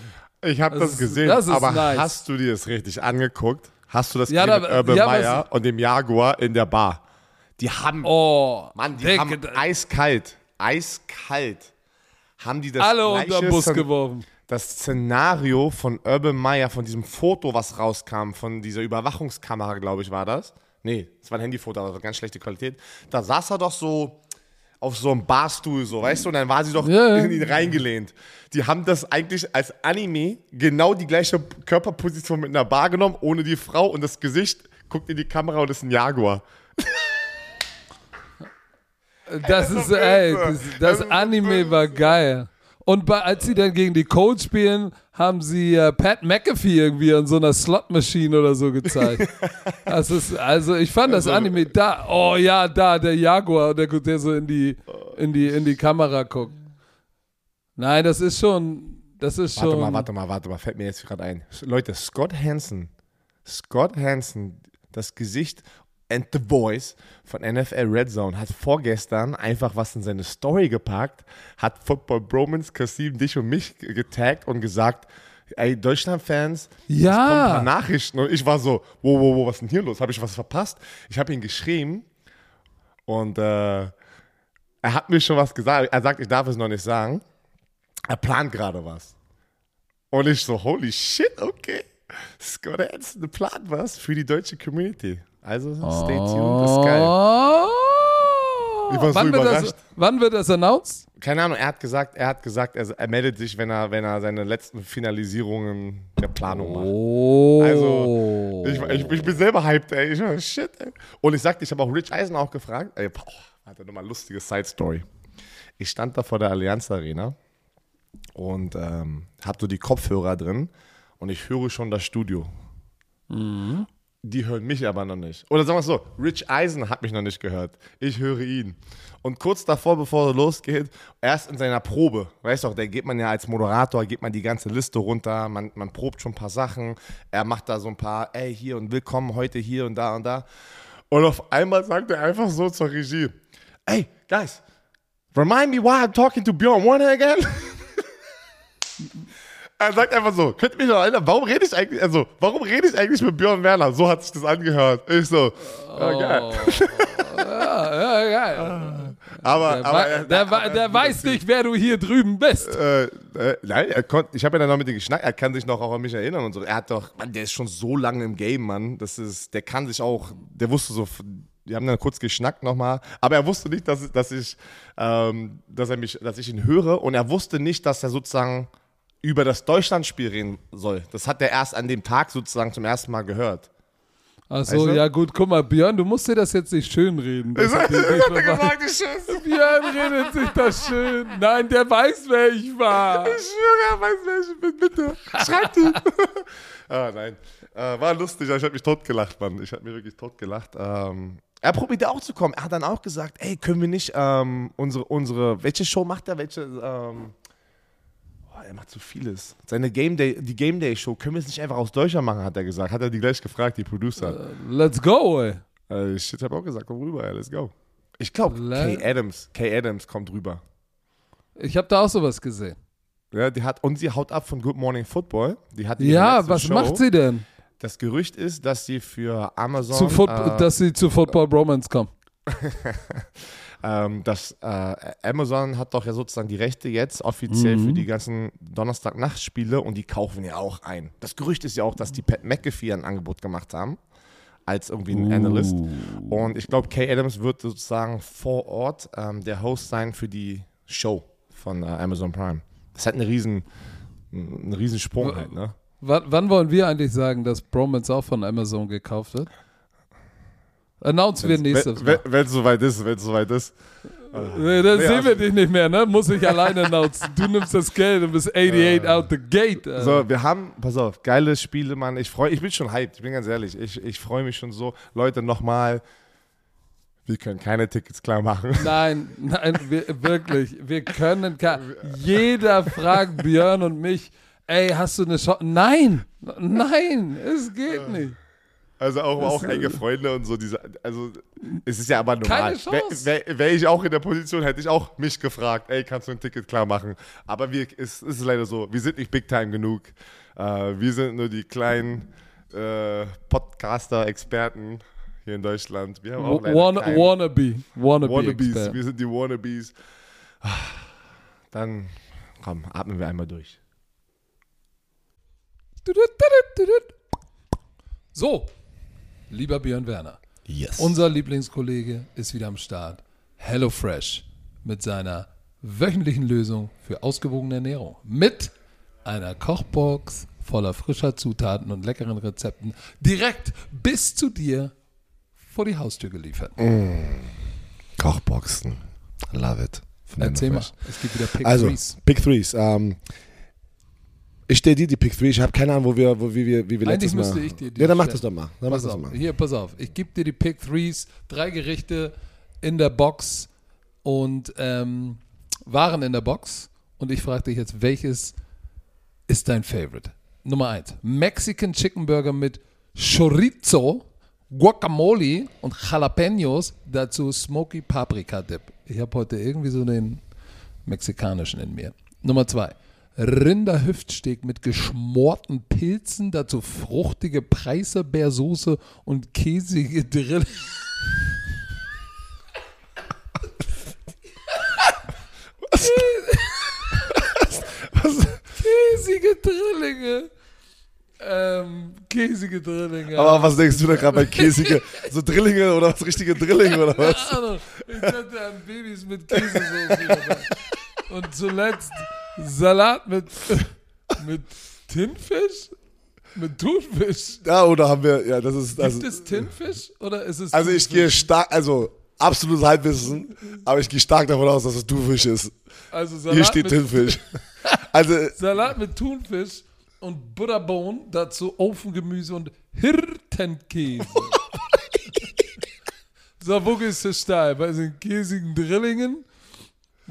Ich habe das, das, gesehen, das aber nice. hast du dir das richtig angeguckt? Hast du das Ja, gesehen da- mit Urban ja, Meyer und dem Jaguar in der Bar? Die haben, Oh, Mann, die Digga, haben eiskalt, eiskalt, haben die das alle unter den Bus geworfen. das Szenario von Urban Meyer, von diesem Foto, was rauskam, von dieser Überwachungskamera, glaube ich, war das. Nee, es war ein Handyfoto, aber ganz schlechte Qualität. Da saß er doch so auf so einem Barstuhl, so, weißt du, und dann war sie doch Ja, in ihn reingelehnt. Die haben das eigentlich als Anime genau die gleiche Körperposition mit einer Bar genommen, ohne die Frau und das Gesicht guckt in die Kamera und ist ein Jaguar. Das ist, ey, das, Das das Anime war geil. Und bei, als sie dann gegen die Colts spielen, haben sie äh, Pat McAfee irgendwie an so einer Slot-Maschine oder so gezeigt. das ist, also ich fand das Also- Anime da, oh ja, da, der Jaguar, der, der so in die, in die, in die Kamera guckt. Nein, das ist schon, das ist schon. Warte mal, warte mal, warte mal, fällt mir jetzt gerade ein. Leute, Scott Hansen, Scott Hansen, das Gesicht and the Voice von NFL Red Zone hat vorgestern einfach was in seine Story gepackt, hat Football Bromance, Kasim, dich und mich getaggt und gesagt, ey, Deutschland-Fans, Ja. es kommen ein paar Nachrichten und ich war so, wow, wow, wow, was ist denn hier los? Habe ich was verpasst? Ich habe ihn geschrieben und äh, er hat mir schon was gesagt. Er sagt, ich darf es noch nicht sagen. Er plant gerade was. Und ich so, holy shit, okay. Scott Hansen plant was für die deutsche Community. Also stay tuned, das ist geil. Oh. Ich war so wann, wird überrascht. das, wann wird das announced? Keine Ahnung, er hat gesagt, er hat gesagt, er, er meldet sich, wenn er, wenn er seine letzten Finalisierungen der Planung macht. Oh. Also, Ich, ich, ich bin selber hyped, ey. Ich shit, ey. Und ich sagte, ich habe auch Rich Eisen auch gefragt. Ey, boah, hatte nochmal eine lustige Side-Story. Ich stand da vor der Allianz Arena und ähm, habe so die Kopfhörer drin und ich höre schon das Studio. Die hören mich aber noch nicht. Oder sagen wir es so, Rich Eisen hat mich noch nicht gehört. Ich höre ihn. Und kurz davor, bevor es losgeht, erst in seiner Probe, weißt du, da geht man ja als Moderator, geht man die ganze Liste runter, man, man probt schon ein paar Sachen, er macht da so ein paar, ey, hier und willkommen heute hier und da und da. Und auf einmal sagt er einfach so zur Regie, ey, guys, remind me why I'm talking to Björn Warner again. Er sagt einfach so, könnt ihr mich noch erinnern, warum rede ich eigentlich, also, warum rede ich eigentlich mit Björn Werner? So hat sich das angehört. Ich so, ja, geil. Ja, ja, geil. Aber, Der, aber, wei- er- der, aber er- der weiß nicht, wer du hier drüben bist. Äh, äh, nein, er konnt, ich habe ja dann noch mit ihm geschnackt, er kann sich noch auch an mich erinnern und so. Er hat doch, Mann, der ist schon so lange im Game, Mann. Das ist, der kann sich auch, der wusste so, wir haben dann kurz geschnackt nochmal, aber er wusste nicht, dass, dass ich, ähm, dass er mich, dass ich ihn höre und er wusste nicht, dass er sozusagen über das Deutschlandspiel reden soll. Das hat er erst an dem Tag sozusagen zum ersten Mal gehört. Achso, Weißt du? ja gut, guck mal, Björn, du musst dir das jetzt nicht schönreden. Das hat nicht vermacht. ich schwöre, Björn redet sich das schön. Nein, der weiß, wer ich war. er weiß, wer ich bin, bitte. Schreibt ihn. ah, nein. Äh, war lustig, aber ich habe mich totgelacht, Mann. Ich habe mir wirklich totgelacht. Ähm, er probierte auch zu kommen. Er hat dann auch gesagt, ey, können wir nicht ähm, unsere, unsere, welche Show macht er? Welche, ähm, er macht zu vieles. Seine Game Day, die Game Day Show, können wir es nicht einfach aus Deutschland machen, hat er gesagt. Hat er die gleich gefragt, die Producer. Let's go, ey. Äh, shit, hab auch gesagt, komm rüber, ey, let's go. Ich glaube, Kay Adams, Kay Adams kommt rüber. Ich habe da auch sowas gesehen. Ja, die hat, und sie haut ab von Good Morning Football. Die hat Ja, was Show. macht sie denn? Das Gerücht ist, dass sie für Amazon, äh, dass sie zu Football Bromance kommen. ähm, dass äh, Amazon hat doch ja sozusagen die Rechte jetzt offiziell Mhm. für die ganzen Donnerstag-Nachtspiele und die kaufen ja auch ein. Das Gerücht ist ja auch, dass die Pat McAfee ein Angebot gemacht haben als irgendwie ein Analyst. Und ich glaube, Kay Adams wird sozusagen vor Ort ähm, der Host sein für die Show von äh, Amazon Prime. Das ist halt eine riesen, ein riesen Sprung halt, ne? Wann, wann wollen wir eigentlich sagen, dass Bromance auch von Amazon gekauft wird? Announcen wir nächstes Mal. Wenn es soweit ist, wenn es soweit ist. Nee, dann Nee, sehen also- wir dich nicht mehr, ne? Muss ich alleine announcen. Du nimmst das Geld und bist 88 out the gate. Alter. So, wir haben, pass auf, geile Spiele, Mann. Ich freue, ich bin schon hyped, ich bin ganz ehrlich. Ich, ich freue mich schon so. Leute, nochmal, wir können keine Tickets klar machen. Nein, nein, wir, wirklich. Wir können ka- Jeder fragt Björn und mich, ey, hast du eine Chance? Nein, nein, es geht nicht. Also auch, auch Das- enge Freunde und so. Diese, also es ist ja aber normal. Keine Chance. Wäre wär, wär ich auch in der Position, hätte ich auch mich gefragt, ey, kannst du ein Ticket klar machen? Aber wir, es, es ist leider so, wir sind nicht big time genug. Äh, wir sind nur die kleinen äh, Podcaster-Experten hier in Deutschland. Wir haben auch Wanna, wannabe. Wannabe. Wannabes. Expert. Wir sind die Wannabes. Dann, komm, atmen wir einmal durch. So, lieber Björn Werner, Yes. unser Lieblingskollege ist wieder am Start. HelloFresh mit seiner wöchentlichen Lösung für ausgewogene Ernährung. Mit einer Kochbox voller frischer Zutaten und leckeren Rezepten direkt bis zu dir vor die Haustür geliefert. Kochboxen. Love it. Erzähl mal, es gibt wieder Pick Also, Threes. Pick Threes. Ähm, ich stelle dir die Pick Three. Ich habe keine Ahnung, wo wir, wo, wie wir, wie wir Eigentlich letztes Mal. müsste ich dir die Ja, dann mach das doch mal. Dann mach Pass das auf, mal. hier, pass auf. Ich gebe dir die Pick Threes, drei Gerichte in der Box und ähm, Waren in der Box. Und ich frage dich jetzt, welches ist dein Favorite? Nummer eins: Mexican Chicken Burger mit Chorizo, Guacamole und Jalapenos. Dazu Smoky Paprika Dip. Ich habe heute irgendwie so den mexikanischen in mir. Nummer zwei. Rinderhüftsteak mit geschmorten Pilzen, dazu fruchtige Preiselbeersoße und käsige Drill. Was? Käsige Drillinge. Ähm, käsige Drillinge. Aber was denkst du da gerade bei käsige, so Drillinge oder was, richtige Drillinge oder was? Ich dachte an Babys mit Käsesoße. Und zuletzt Salat mit, mit Tinfisch? Mit Thunfisch? Ja, oder haben wir, ja, das ist, also, Gibt es Tinfisch oder ist es also ich gehe stark, also absolutes Halbwissen, aber ich gehe stark davon aus, dass es Thunfisch ist. Also Salat Hier steht mit, Tinfisch. Also, Salat mit Thunfisch und Butterbohnen, dazu Ofengemüse und Hirtenkäse. so, wo gehst du steil? Bei den käsigen Drillingen,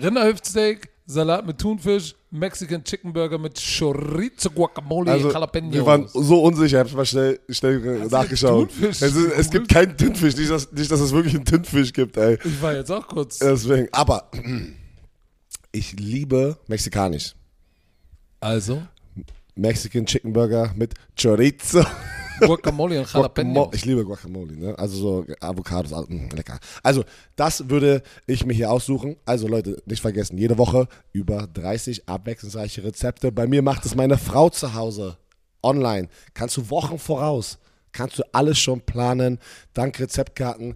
Rinderhüftsteak, Salat mit Thunfisch, Mexican Chicken Burger mit Chorizo, Guacamole, also Jalapenos. wir waren so unsicher, ich hab's mal schnell, schnell nachgeschaut. Thunfisch? Es, ist, es gibt keinen Tinfisch, nicht dass, nicht, dass es wirklich einen Tinfisch gibt, ey. ich war jetzt auch kurz. Deswegen, aber ich liebe mexikanisch. Also, Mexican Chicken Burger mit Chorizo. Guacamole und. Jalapenos. Ich liebe Guacamole, ne? Also so Avocados, alles, mm, lecker. Also, das würde ich mir hier aussuchen. Also Leute, nicht vergessen, jede Woche über 30 abwechslungsreiche Rezepte. Bei mir macht es meine Frau zu Hause. Online. Kannst du Wochen voraus. Kannst du alles schon planen. Dank Rezeptkarten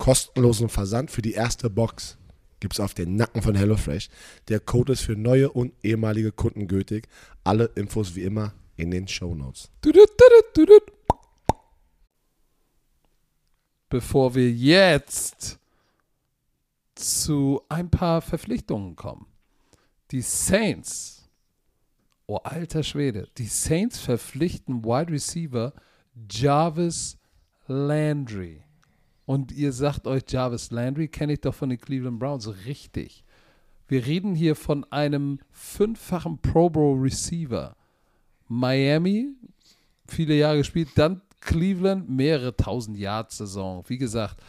Kostenlosen Versand für die erste Box gibt es auf den Nacken von HelloFresh. Der Code ist für neue und ehemalige Kunden gültig. Alle Infos wie immer in den Show Notes. Bevor wir jetzt zu ein paar Verpflichtungen kommen. Die Saints, oh alter Schwede, die Saints verpflichten Wide Receiver Jarvis Landry. Und ihr sagt euch, Jarvis Landry kenne ich doch von den Cleveland Browns. Richtig. Wir reden hier von einem fünffachen Pro Bowl Receiver. Miami, viele Jahre gespielt, dann Cleveland, mehrere tausend Yards Saison. Wie gesagt,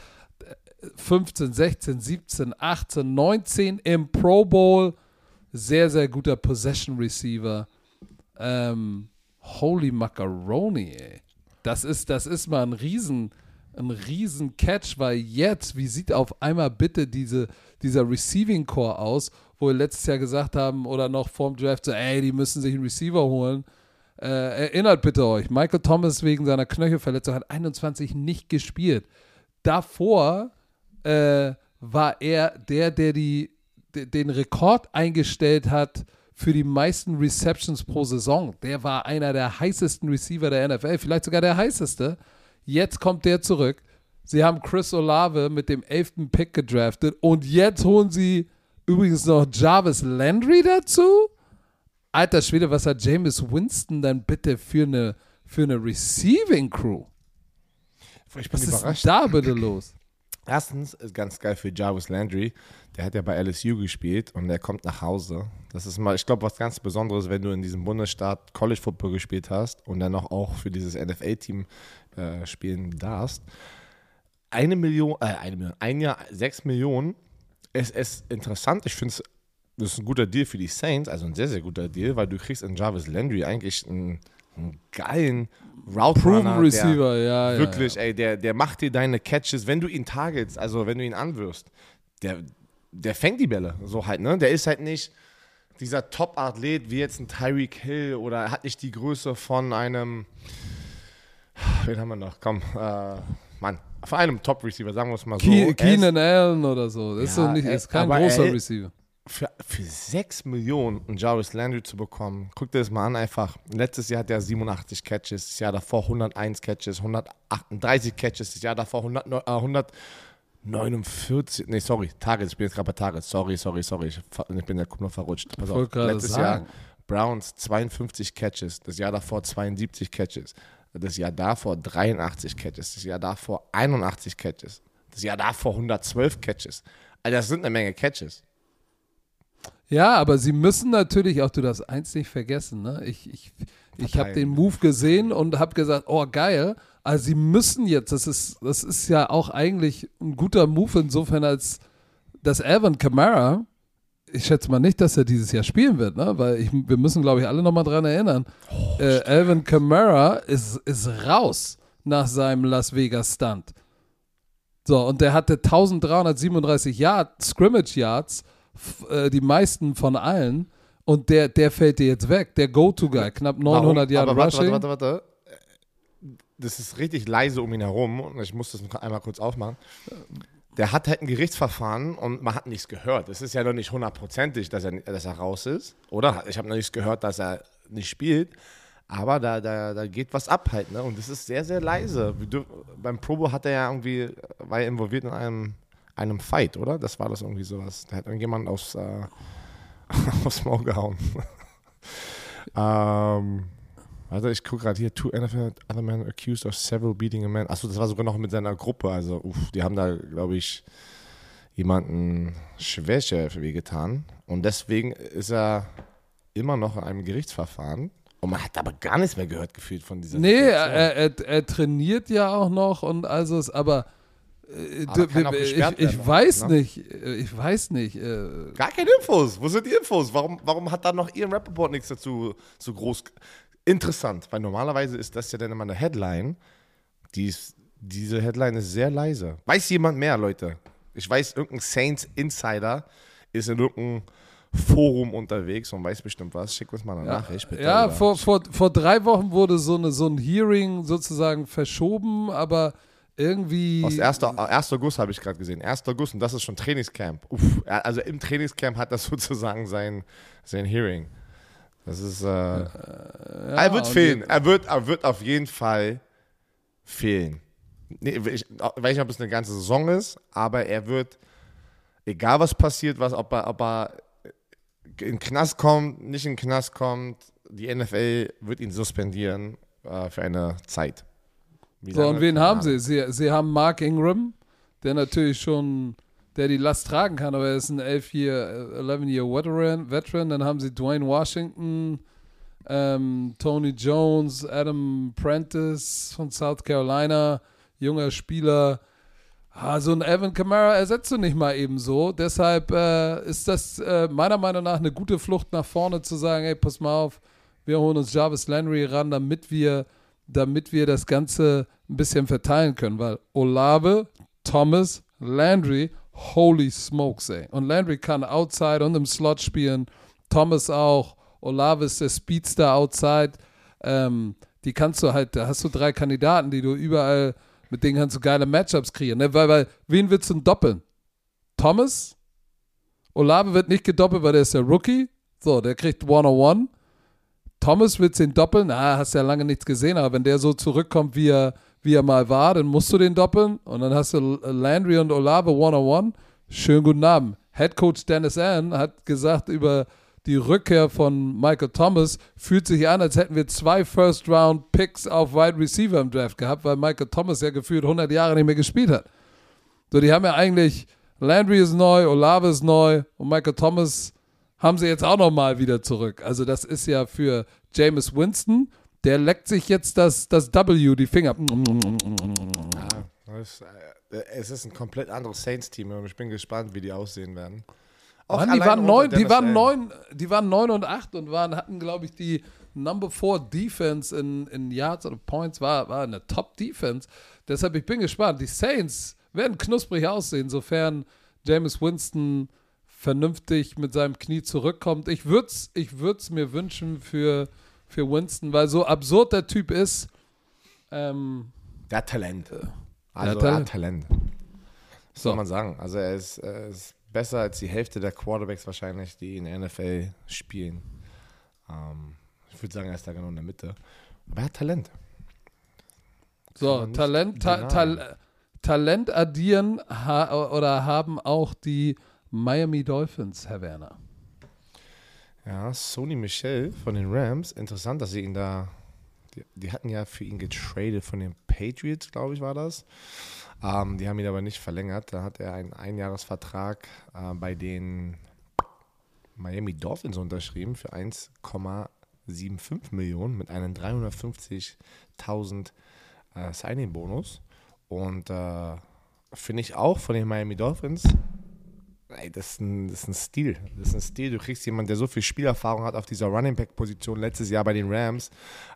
15, 16, 17, 18, 19 im Pro Bowl. Sehr, sehr guter Possession Receiver. Ähm, holy Macaroni, ey. Das ist, das ist mal ein riesen, ein riesen Catch, weil jetzt, wie sieht auf einmal bitte diese, dieser Receiving Core aus, wo wir letztes Jahr gesagt haben oder noch vorm Draft so, ey, die müssen sich einen Receiver holen. Äh, erinnert bitte euch, Michael Thomas wegen seiner Knöchelverletzung hat 21 nicht gespielt. Davor äh, war er der, der die, de, den Rekord eingestellt hat für die meisten Receptions pro Saison. Der war einer der heißesten Receiver der NFL, vielleicht sogar der heißeste. Jetzt kommt der zurück. Sie haben Chris Olave mit dem 11. Pick gedraftet und jetzt holen sie übrigens noch Jarvis Landry dazu. Alter Schwede, was hat James Winston dann bitte für eine, für eine Receiving Crew? Ich bin Was ist überrascht. da bitte los? Erstens ist ganz geil für Jarvis Landry. Der hat ja bei LSU gespielt und der kommt nach Hause. Das ist mal, ich glaube, was ganz Besonderes, wenn du in diesem Bundesstaat College Football gespielt hast und dann auch, auch für dieses NFL-Team äh, spielen darfst. Eine Million, äh, eine Million, ein Jahr, sechs Millionen. Es ist interessant. Ich finde es, das ist ein guter Deal für die Saints, also ein sehr, sehr guter Deal, weil du kriegst in Jarvis Landry eigentlich einen, einen geilen Route Proven Receiver, ja, ja. Wirklich, ey, der, der macht dir deine Catches, wenn du ihn targets, also wenn du ihn anwirfst, der, der fängt die Bälle. So halt, ne? Der ist halt nicht dieser Top-Athlet wie jetzt ein Tyreek Hill oder hat nicht die Größe von einem. Wen haben wir noch? Komm, äh, Mann. Von einem Top-Receiver, sagen wir es mal so. Ke ist- Keenan Allen oder so. Das ist, Ja, so nicht, ist kein großer er- Receiver. für, für 6 Millionen einen Jarvis Landry zu bekommen, guck dir das mal an einfach. Letztes Jahr hat er 87 Catches, das Jahr davor 101 Catches, 138 Catches, das Jahr davor 100, äh, 149, nee, sorry, Targets, ich bin jetzt gerade bei Targets, sorry, sorry, sorry, ich, ich bin ja nur verrutscht. Pass auf, letztes sagen. Jahr Browns 52 Catches, das Jahr davor 72 Catches, das Jahr davor 83 Catches, das Jahr davor 81 Catches, das Jahr davor 112 Catches. Also das sind eine Menge Catches. Ja, aber sie müssen natürlich auch, du darfst eins nicht vergessen, ne? Ich, ich, ich habe den Move gesehen und habe gesagt, oh geil, also sie müssen jetzt, das ist, das ist ja auch eigentlich ein guter Move insofern, als dass Alvin Kamara, ich schätze mal nicht, dass er dieses Jahr spielen wird, ne? Weil ich, wir müssen, glaube ich, alle nochmal dran erinnern. äh, Alvin Kamara ist, ist raus nach seinem Las Vegas Stunt. So, und der hatte 1337 Yard, Scrimmage Yards, äh, die meisten von allen. Und der, der fällt dir jetzt weg. Der Go-To-Guy, knapp 900 Warum? Yard Aber warte, Rushing. Warte, warte, warte. Das ist richtig leise um ihn herum und ich muss das einmal kurz aufmachen. Der hat halt ein Gerichtsverfahren und man hat nichts gehört. Es ist ja noch nicht hundertprozentig, dass er, dass er raus ist, oder? Ich habe noch nichts gehört, dass er nicht spielt. Aber da, da, da geht was ab halt, ne? Und das ist sehr, sehr leise. Beim Probo hat er ja irgendwie, war er involviert in einem, einem Fight, oder? Das war das irgendwie sowas. Da hat irgendjemand aufs, äh, aufs Maul gehauen. ähm, warte, ich gucke gerade hier, two NFL other men accused of several beating a man. Achso, das war sogar noch mit seiner Gruppe. Also, uff, die haben da, glaube ich, jemanden Schwäche wehgetan. Und deswegen ist er immer noch in einem Gerichtsverfahren. Und man hat aber gar nichts mehr gehört gefühlt von dieser Nee, er, er, er trainiert ja auch noch und also ist, aber, äh, Aber du- ich, ich weiß ne? nicht, äh, ich weiß nicht. Äh, Gar keine Infos. Wo sind die Infos? Warum, warum hat da noch Ian Rappaport nichts dazu so groß? Interessant, weil normalerweise ist das ja dann immer eine Headline. Die ist, diese Headline ist sehr leise. Weiß jemand mehr, Leute? Ich weiß, irgendein Saints Insider ist in irgendeinem Forum unterwegs und weiß bestimmt was. Schick uns mal eine Nachricht, bitte. ja, oder? vor, vor, vor drei Wochen wurde so, eine, so ein Hearing sozusagen verschoben, aber irgendwie. Aus 1. 1. August habe ich gerade gesehen. 1. August und das ist schon Trainingscamp. Uff, also im Trainingscamp hat das sozusagen sein, sein Hearing. Das ist. Äh, er wird fehlen. Er wird, er wird auf jeden Fall fehlen. Nee, ich weiß nicht, ob es eine ganze Saison ist, aber er wird, egal was passiert, was, ob er, ob er in den Knast kommt, nicht in den Knast kommt, die NFL wird ihn suspendieren äh, für eine Zeit. Wie So, und wen haben sie? sie? Sie haben Mark Ingram, der natürlich schon, der die Last tragen kann, aber er ist ein 11-Year, 11-Year Veteran, Veteran. Dann haben sie Dwayne Washington, ähm, Tony Jones, Adam Prentice von South Carolina, junger Spieler. Ah, so ein Evan Kamara ersetzt du nicht mal eben so. Deshalb äh, ist das äh, meiner Meinung nach eine gute Flucht nach vorne zu sagen, hey, pass mal auf, wir holen uns Jarvis Landry ran, damit wir, damit wir das Ganze ein bisschen verteilen können, weil Olave, Thomas, Landry, holy smokes, ey. Und Landry kann outside und im Slot spielen, Thomas auch, Olave ist der Speedster outside. Ähm, die kannst du halt, da hast du drei Kandidaten, die du überall, mit denen kannst du geile Matchups kreieren. Ne? Weil, weil, wen willst du denn doppeln? Thomas? Olave wird nicht gedoppelt, weil der ist der Rookie. So, der kriegt 101. Thomas wird den doppeln. Na, hast ja lange nichts gesehen, aber wenn der so zurückkommt, wie er, wie er mal war, dann musst du den doppeln. Und dann hast du Landry und Olave 101. Schönen guten Abend. Head Coach Dennis Allen hat gesagt über die Rückkehr von Michael Thomas fühlt sich an, als hätten wir zwei First-Round-Picks auf Wide Receiver im Draft gehabt, weil Michael Thomas ja gefühlt 100 Jahre nicht mehr gespielt hat. So, die haben ja eigentlich, Landry ist neu, Olave ist neu und Michael Thomas haben sie jetzt auch nochmal wieder zurück. Also das ist ja für Jameis Winston, der leckt sich jetzt das, das W, die Finger. Ja, es, äh, es ist ein komplett anderes Saints-Team und ich bin gespannt, wie die aussehen werden. Mann, die, waren neun, die, waren neun, die waren neun und acht und waren, hatten, glaube ich, die Number Four Defense in, in Yards oder Points, war, war eine Top-Defense. Deshalb, ich bin gespannt. Die Saints werden knusprig aussehen, sofern James Winston vernünftig mit seinem Knie zurückkommt. Ich würde es ich würd's mir wünschen für, für Winston, weil so absurd der Typ ist. Ähm, der hat Talent. Also der er hat hat Talent. Was soll man sagen? Also er ist, er ist besser als die Hälfte der Quarterbacks wahrscheinlich, die in der NFL spielen. Ähm, ich würde sagen, er ist da genau in der Mitte. Aber er hat Talent. So, Talent, ta. Tal, Talent addieren ha, oder haben auch die Miami Dolphins, Herr Werner. Ja, Sony Michel von den Rams. Interessant, dass sie ihn da. Die, die hatten ja für ihn getradet von den Patriots, glaube ich, war das. Ähm, die haben ihn aber nicht verlängert. Da hat er einen Einjahresvertrag äh, bei den Miami Dolphins unterschrieben für 1,75 Millionen mit einem 350.000 äh, Signing-Bonus. Und äh, finde ich auch von den Miami Dolphins Ey, das ist, ein, das ist ein Stil. Das ist ein Stil. Du kriegst jemanden, der so viel Spielerfahrung hat auf dieser Running Back Position. Letztes Jahr bei den Rams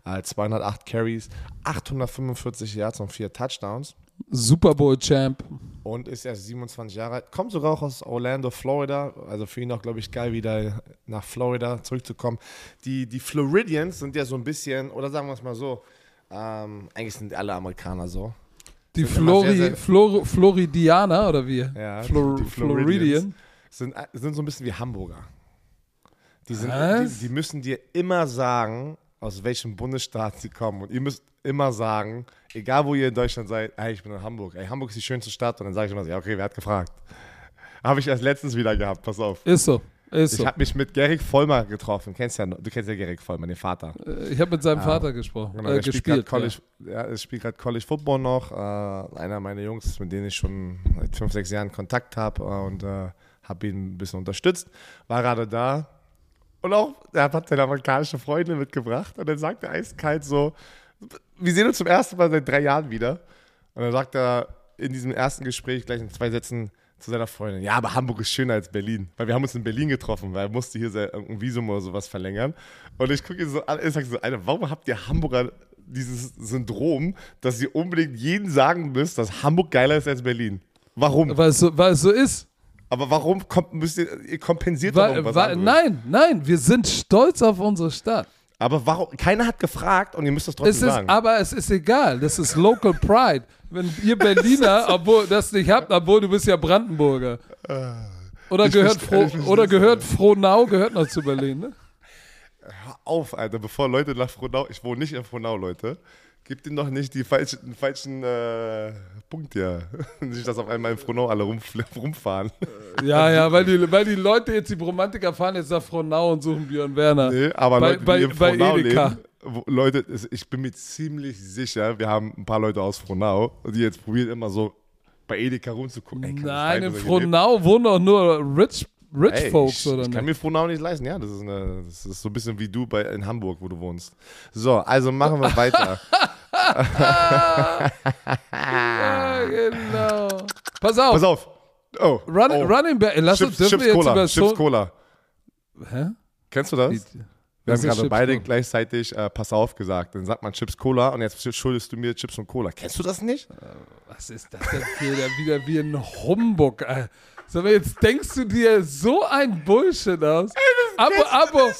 äh, 208 Carries, 845 Yards und vier Touchdowns Super Bowl Champ. und ist erst 27 Jahre alt. Kommt sogar auch aus Orlando, Florida. Also für ihn auch, glaube ich, geil, wieder nach Florida zurückzukommen. Die, die Floridians sind ja so ein bisschen, oder sagen wir es mal so, ähm, eigentlich sind alle Amerikaner so. Die Flori, sehr, sehr- Flor, Floridianer oder wie? Ja, Flor, die Floridian. Sind, sind so ein bisschen wie Hamburger. Die, sind, die, Was? die müssen dir immer sagen, aus welchem Bundesstaat sie kommen. Und ihr müsst immer sagen, egal wo ihr in Deutschland seid, ey, ich bin in Hamburg. Ey, Hamburg ist die schönste Stadt. Und dann sage ich immer so, ja, okay, wer hat gefragt? Habe ich erst letztens wieder gehabt, pass auf. Ist so. Ist Ich so. habe mich mit Gerrit Vollmer getroffen. Kennst ja, du kennst ja Gerrit Vollmer, den Vater. Äh, Ich habe mit seinem Vater gesprochen, Genau, äh, gespielt. College, ja. er spielt gerade College Football noch. Äh, einer meiner Jungs, mit denen ich schon seit fünf, sechs Jahren Kontakt habe äh, und äh, habe ihn ein bisschen unterstützt. War gerade da. Und auch, er hat seine amerikanische Freundin mitgebracht und dann sagt er eiskalt so, wir sehen uns zum ersten Mal seit drei Jahren wieder. Und dann sagt er in diesem ersten Gespräch gleich in zwei Sätzen zu seiner Freundin, ja, aber Hamburg ist schöner als Berlin. Weil wir haben uns in Berlin getroffen, weil er musste hier sein ein Visum oder sowas verlängern. Und ich gucke ihn so an, ich sage so, Alter, warum habt ihr Hamburger dieses Syndrom, dass ihr unbedingt jeden sagen müsst, dass Hamburg geiler ist als Berlin? Warum? Weil es so, weil es so ist. Aber warum kommt, müsst ihr, ihr kompensiert Weil, weil, nein, nein, wir sind stolz auf unsere Stadt. Aber warum? Keiner hat gefragt und ihr müsst das trotzdem Es ist, sagen. aber es ist egal. Das ist Local Pride. Wenn ihr Berliner, obwohl das nicht habt, obwohl du bist ja Brandenburger. Oder Äh, Ich gehört, Fro oder gehört Frohnau gehört noch zu Berlin, ne? Hör auf, Alter, bevor Leute nach Frohnau, ich wohne nicht in Frohnau, Leute. Gebt ihnen doch nicht die falschen, den falschen äh, Punkt hier. nicht, dass auf einmal in Frohnau alle rumf rumfahren. Ja, ja, weil die, weil die Leute jetzt, die Romantiker fahren jetzt nach Frohnau und suchen Björn Werner. Nee, aber Bei- Leute, die bei- in Frohnau leben, Leute, ich bin mir ziemlich sicher, wir haben ein paar Leute aus Frohnau, die jetzt probieren immer so bei Edeka rumzugucken. Ey, Nein, in? Frohnau wohnen doch nur Rich, Rich Ey, Folks, ich, oder ich kann nicht? mir Frohnau nicht leisten, ja. Das ist, eine, das ist so ein bisschen wie du bei, in Hamburg, wo du wohnst. So, also machen wir weiter. Ja, genau. Pass auf, Pass auf. Oh, Run, oh. Running Back, lass uns, Chips, dürfen Chips Cola. Chips so... Cola. Hä? Kennst du das? Wie- Wir haben gerade Chips beide Cola? gleichzeitig äh, Pass auf gesagt. Dann sagt man Chips Cola und jetzt schuldest du mir Chips und Cola. Kennst du das nicht? Was ist das denn wieder, wieder wie ein Humbug? Ey. Sag mal, jetzt denkst du dir so ein Bullshit aus. Abo, Abo,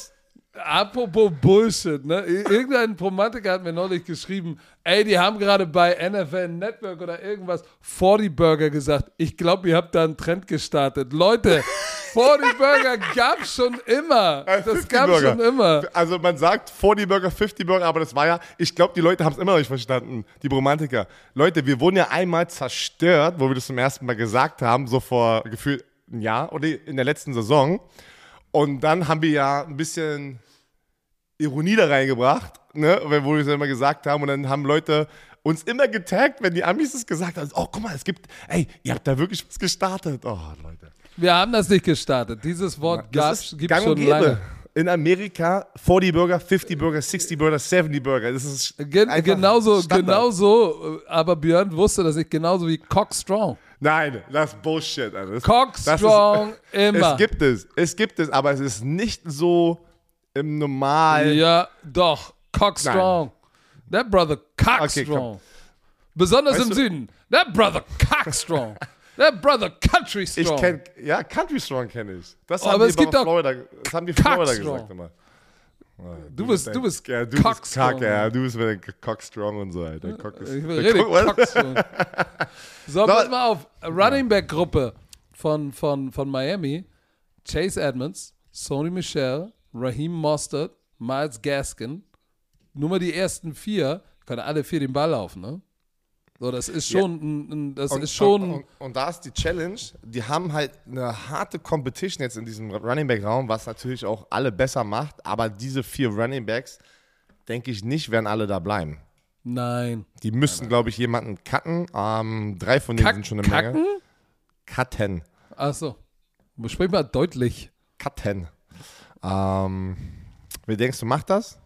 apropos Bullshit, ne? Irgendein Romantiker hat mir neulich geschrieben, ey, die haben gerade bei NFL Network oder irgendwas 40 Burger gesagt. Ich glaube, ihr habt da einen Trend gestartet. Leute, 40 Burger gab's schon immer. Das 50 gab's Burger. schon immer. Also man sagt 40 Burger, 50 Burger, aber das war ja, ich glaube, die Leute haben es immer noch nicht verstanden, die Romantiker. Leute, wir wurden ja einmal zerstört, wo wir das zum ersten Mal gesagt haben, so vor gefühlt ein Jahr oder in der letzten Saison. Und dann haben wir ja ein bisschen Ironie da reingebracht, ne? wo wir es immer gesagt haben. Und dann haben Leute uns immer getaggt, wenn die Amis es gesagt haben. Oh, guck mal, es gibt, ey, ihr habt da wirklich was gestartet. Oh, Leute. Wir haben das nicht gestartet. Dieses Wort gibt es schon lange. In Amerika 40 Burger, 50 Burger, 60 Burger, 70 Burger. Das ist Gen genauso, Standard. genauso, äh, aber Björn wusste das nicht genauso wie Cockstrong. Nein, das ist Bullshit. Alter. Das, Cockstrong immer. Es gibt es, es gibt es, aber es ist nicht so im Normal. Ja, doch. Cockstrong. That brother Cockstrong. Besonders Weißt im du- Süden. That brother Cockstrong. That brother Country Ich Strong. kenne, ja, Country Strong kenne ich. Das Aber haben es die gibt bei doch Florida, das haben die Florida gesagt immer. du bist, du bist ja, du bist. Kack, ja, du bist wieder Cockstrong und so, Alter. Cock ist, Ich rede Cock-? Cockstrong. So, pass mal auf. Running Back Gruppe von, von, von Miami. Chase Edmonds, Sony Michel, Raheem Mostert, Miles Gaskin. Nur mal die ersten vier, können alle vier den Ball laufen, ne? So, das ist schon, ein, ein, das Und, ist schon, und, und, und da ist die Challenge, die haben halt eine harte Competition jetzt in diesem Running Back Raum, was natürlich auch alle besser macht, aber diese vier Running Backs, denke ich nicht, werden alle da bleiben. nein. Die müssten, glaube ich, jemanden cutten. Ähm, drei von denen Kack, sind schon eine Menge. kacken? Cutten. Achso. Sprich mal deutlich. Cutten. Ähm, wie denkst du, macht das?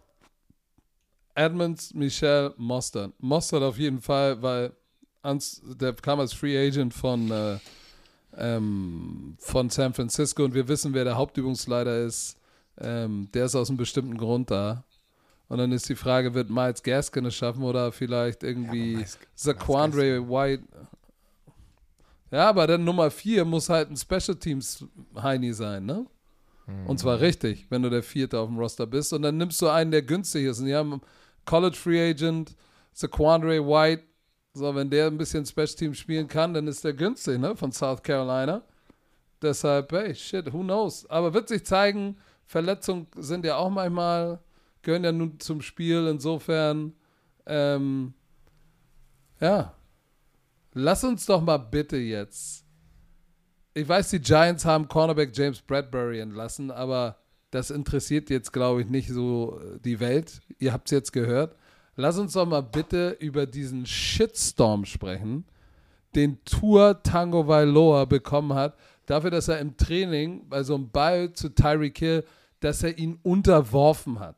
Edmonds, Michel, Mostert. Mostert auf jeden Fall, weil ans, der kam als Free Agent von, äh, ähm, von San Francisco und wir wissen, wer der Hauptübungsleiter ist. Ähm, der ist aus einem bestimmten Grund da. Und dann ist die Frage, wird Miles Gaskin es schaffen oder vielleicht irgendwie Miles- Zaquandre White. Ja, aber dann Nummer 4 muss halt ein Special Teams Heini sein, ne? Und zwar richtig, wenn du der Vierte auf dem Roster bist. Und dann nimmst du einen, der günstig ist. Und die haben College Free Agent, Zaquandre White. So, wenn der ein bisschen Special Team spielen kann, dann ist der günstig, ne? Von South Carolina. Deshalb, hey, shit, who knows. Aber wird sich zeigen, Verletzungen sind ja auch manchmal, gehören ja nun zum Spiel. Insofern, ähm, ja. Lass uns doch mal bitte jetzt. Ich weiß, die Giants haben Cornerback James Bradbury entlassen, aber das interessiert jetzt, glaube ich, nicht so äh, die Welt. Ihr habt es jetzt gehört. Lass uns doch mal bitte über diesen Shitstorm sprechen, den Tour Tango Vailoa bekommen hat, dafür, dass er im Training bei so einem Ball zu Tyreek Hill, dass er ihn unterworfen hat.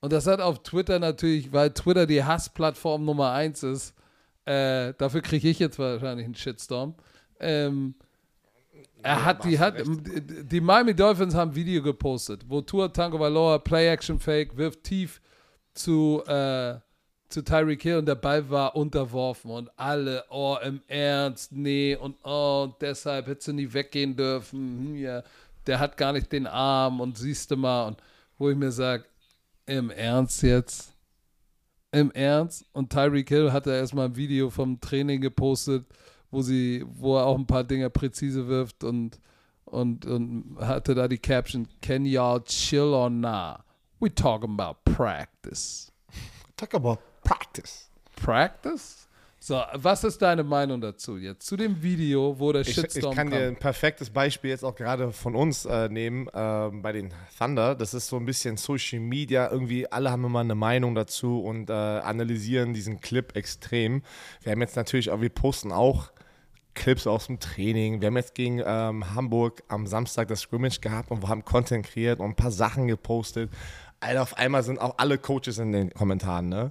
Und das hat auf Twitter natürlich, weil Twitter die Hassplattform Nummer eins ist, äh, dafür kriege ich jetzt wahrscheinlich einen Shitstorm. Ähm, er hat die, hat, die Miami Dolphins haben ein Video gepostet, wo Tua Tango Valoa Play Action Fake wirft tief zu, äh, zu Tyreek Hill und der Ball war unterworfen und alle, oh, im Ernst, nee, und oh, und deshalb hättest du nie weggehen dürfen, hm, ja, der hat gar nicht den Arm und siehst du mal, und wo ich mir sage, im Ernst jetzt? Im Ernst? Und Tyreek Hill hatte erstmal ein Video vom Training gepostet, wo sie, wo er auch ein paar Dinge präzise wirft und, und, und hatte da die Caption, Can y'all chill or nah? We talking about practice. Talk about practice. Practice? So, was ist deine Meinung dazu jetzt? Zu dem Video, wo der Shitstorm ich kann kam. dir ein perfektes Beispiel jetzt auch gerade von uns äh, nehmen, ähm, bei den Thunder. Das ist so ein bisschen Social Media. Irgendwie alle haben immer eine Meinung dazu und äh, analysieren diesen Clip extrem. Wir haben jetzt natürlich auch, wir posten auch Clips aus dem Training. Wir haben jetzt gegen ähm, Hamburg am Samstag das Scrimmage gehabt und wir haben Content kreiert und ein paar Sachen gepostet. Alter, auf einmal sind auch alle Coaches in den Kommentaren, ne?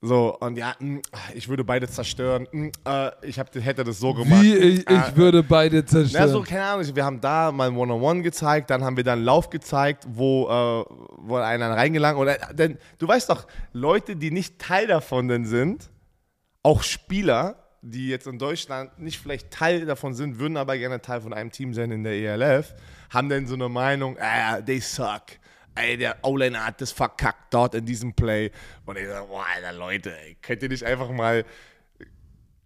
So, und ja, mh, ich würde beide zerstören. Mh, äh, ich hab, hätte das so gemacht. Wie ich, ich Ah, würde beide na, zerstören. so, keine Ahnung, wir haben da mal ein One-on-One gezeigt, dann haben wir dann einen Lauf gezeigt, wo, äh, wo einer reingelangt. Oder, denn du weißt doch, Leute, die nicht Teil davon sind, auch Spieler, die jetzt in Deutschland nicht vielleicht Teil davon sind, würden aber gerne Teil von einem Team sein in der ELF, haben dann so eine Meinung, ah, they suck. Ey, der O-Liner hat das verkackt dort in diesem Play. Und ich sage, boah, Alter, Leute, ey, könnt ihr nicht einfach mal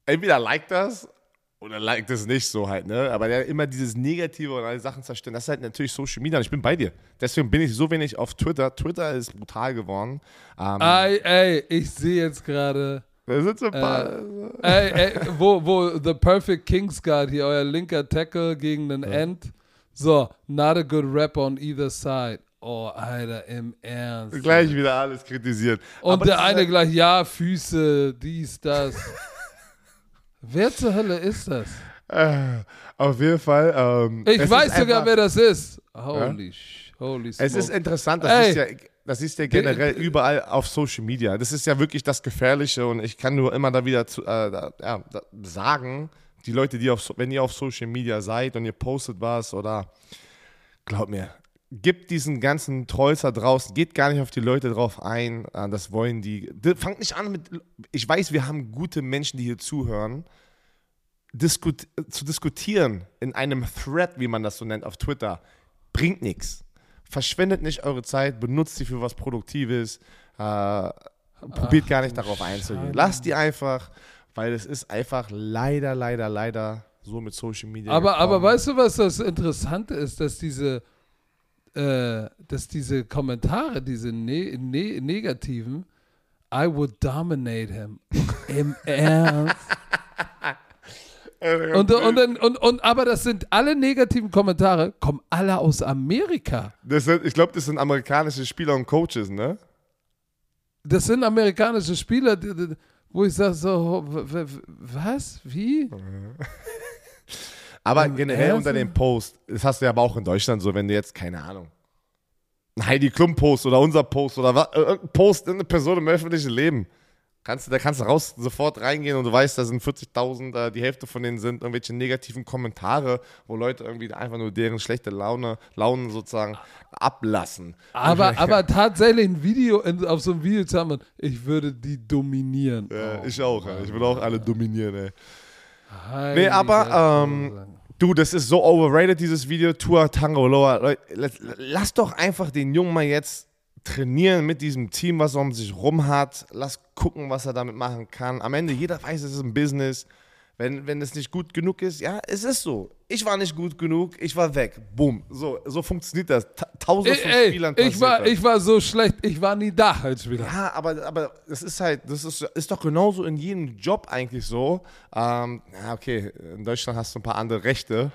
entweder liked das oder liked es nicht so halt, ne? Aber der immer dieses Negative und alle Sachen zerstören, das ist halt natürlich Social Media und ich bin bei dir. Deswegen bin ich so wenig auf Twitter. Twitter ist brutal geworden. Ähm, Ey, ey, ich sehe jetzt gerade, da sind so ein paar. Ey, ey, wo, wo The Perfect Kings Guard hier, euer linker Tackle gegen den End, So, not a good rap on either side. Oh, Alter, im Ernst. Gleich wieder alles kritisiert. Und Aber der eine halt- gleich, ja, Füße, dies, das. Wer zur Hölle ist das? Äh, auf jeden Fall. Ähm, Ich weiß sogar, wer das ist. Holy, sh holy Es ist smoke. interessant, das Ey. ist, ja, das ist ja generell überall auf Social Media. Das ist ja wirklich das Gefährliche und ich kann nur immer da wieder zu, äh, da, ja, da sagen, die Leute, die auf, wenn ihr auf Social Media seid und ihr postet was oder glaub mir, gibt diesen ganzen Trolls da draußen, geht gar nicht auf die Leute drauf ein, äh, das wollen die. Fangt nicht an mit, ich weiß, wir haben gute Menschen, die hier zuhören, diskut zu diskutieren in einem Thread, wie man das so nennt, auf Twitter, bringt nichts. Verschwendet nicht eure Zeit, benutzt sie für was Produktives, äh, probiert gar nicht darauf einzugehen. Scheiße. Lasst die einfach, weil es ist einfach leider, leider, leider so mit Social Media. Aber, aber weißt du, was das Interessante ist, dass diese, äh, dass diese Kommentare, diese ne ne negativen, I would dominate him. Im Ernst. Und, und, und, und, und, aber das sind alle negativen Kommentare, kommen alle aus Amerika. das sind, ich glaube, das sind amerikanische Spieler und Coaches, ne? Das sind amerikanische Spieler, die, die, wo ich sage so, was? Wie? Aber Im generell Ernst? unter dem Post, das hast du ja aber auch in Deutschland so, wenn du jetzt, keine Ahnung, ein Heidi Klum Post oder unser Post oder was, äh, irgendein Post in eine Person im öffentlichen Leben, kannst du, da kannst du raus sofort reingehen und du weißt, da sind 40.000, äh, die Hälfte von denen sind irgendwelche negativen Kommentare, wo Leute irgendwie einfach nur deren schlechte Laune, Launen sozusagen ablassen. Aber, aber tatsächlich ein Video, auf so einem Video zu haben, ich würde die dominieren. Äh, Oh, ich auch, ey. ich will auch alle dominieren, ey. Heiliger Nee, aber, ähm. Du, das ist so overrated, dieses Video. Tua Tango Loa. Leute, lass doch einfach den Jungen mal jetzt trainieren mit diesem Team, was er um sich rum hat. Lass gucken, was er damit machen kann. Am Ende, jeder weiß, es ist ein Business. Wenn, wenn es nicht gut genug ist, ja, es ist so. Ich war nicht gut genug, ich war weg. Boom. So, so funktioniert das. Ta Tausende von Ey, Spielern ich, war, das. ich war so schlecht, ich war nie da als Spieler. Ja, aber, aber das ist halt, das ist, ist doch genauso in jedem Job eigentlich so. Ähm, ja, okay, in Deutschland hast du ein paar andere Rechte.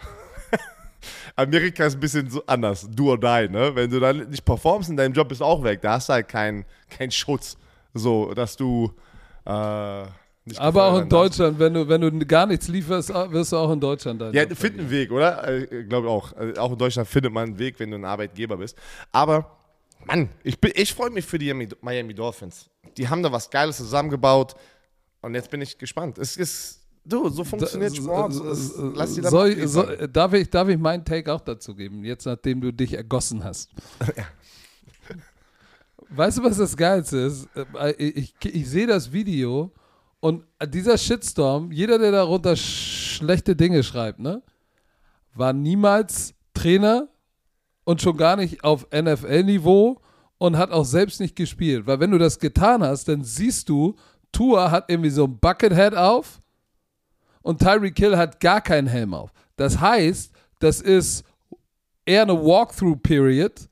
Amerika ist ein bisschen so anders, do or die, ne? Wenn du dann nicht performst in deinem Job, bist du auch weg. Da hast du halt keinen kein Schutz, so, dass du äh, nicht Aber auch in. Deutschland, wenn du, wenn du gar nichts lieferst, wirst du auch in Deutschland dann. Ja, find einen Weg, oder? Äh, Glaube auch. Also auch in Deutschland findet man einen Weg, wenn du ein Arbeitgeber bist. Aber, Mann, ich, bin- ich freue mich für die Miami- Miami Dolphins. Die haben da was Geiles zusammengebaut. Und jetzt bin ich gespannt. Es ist, du, so funktioniert Sport. So, Lass die da soll, abliefern. darf, ich, darf ich meinen Take auch dazu geben, jetzt nachdem du dich ergossen hast? Weißt du, was das Geilste ist? Äh, Ich, ich, ich sehe das Video und dieser Shitstorm, jeder, der darunter sch schlechte Dinge schreibt, ne, war niemals Trainer und schon gar nicht auf NFL-Niveau und hat auch selbst nicht gespielt. Weil wenn du das getan hast, dann siehst du, Tua hat irgendwie so ein Buckethead auf und Tyreek Kill hat gar keinen Helm auf. Das heißt, das ist eher eine Walkthrough-Period.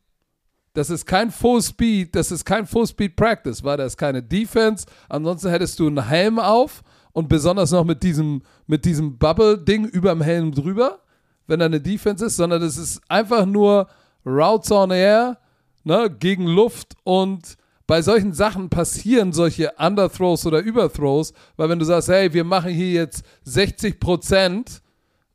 Das ist kein Full Speed, das ist kein Full Speed Practice, weil das ist keine Defense. Ansonsten hättest du einen Helm auf und besonders noch mit diesem, mit diesem Bubble-Ding über dem Helm drüber, wenn da eine Defense ist, sondern das ist einfach nur Routes on Air, ne, gegen Luft und bei solchen Sachen passieren solche Underthrows oder Überthrows, weil wenn du sagst, hey, wir machen hier jetzt 60 Prozent,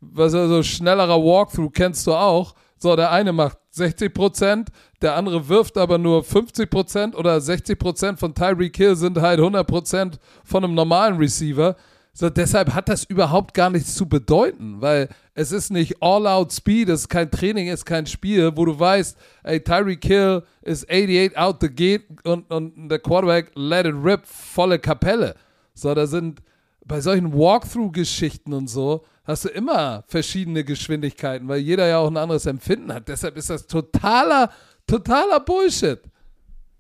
was also schnellerer Walkthrough kennst du auch. So, der eine macht 60 Prozent, der andere wirft aber nur 50 Prozent oder 60 Prozent von Tyreek Hill sind halt 100 Prozent von einem normalen Receiver. So, deshalb hat das überhaupt gar nichts zu bedeuten, weil es ist nicht All-Out Speed, es ist kein Training, es ist kein Spiel, wo du weißt, ey, Tyreek Hill ist 88 out the gate und, und der Quarterback let it rip, volle Kapelle. So, da sind bei solchen Walkthrough-Geschichten und so, hast du immer verschiedene Geschwindigkeiten, weil jeder ja auch ein anderes Empfinden hat. Deshalb ist das totaler, totaler Bullshit.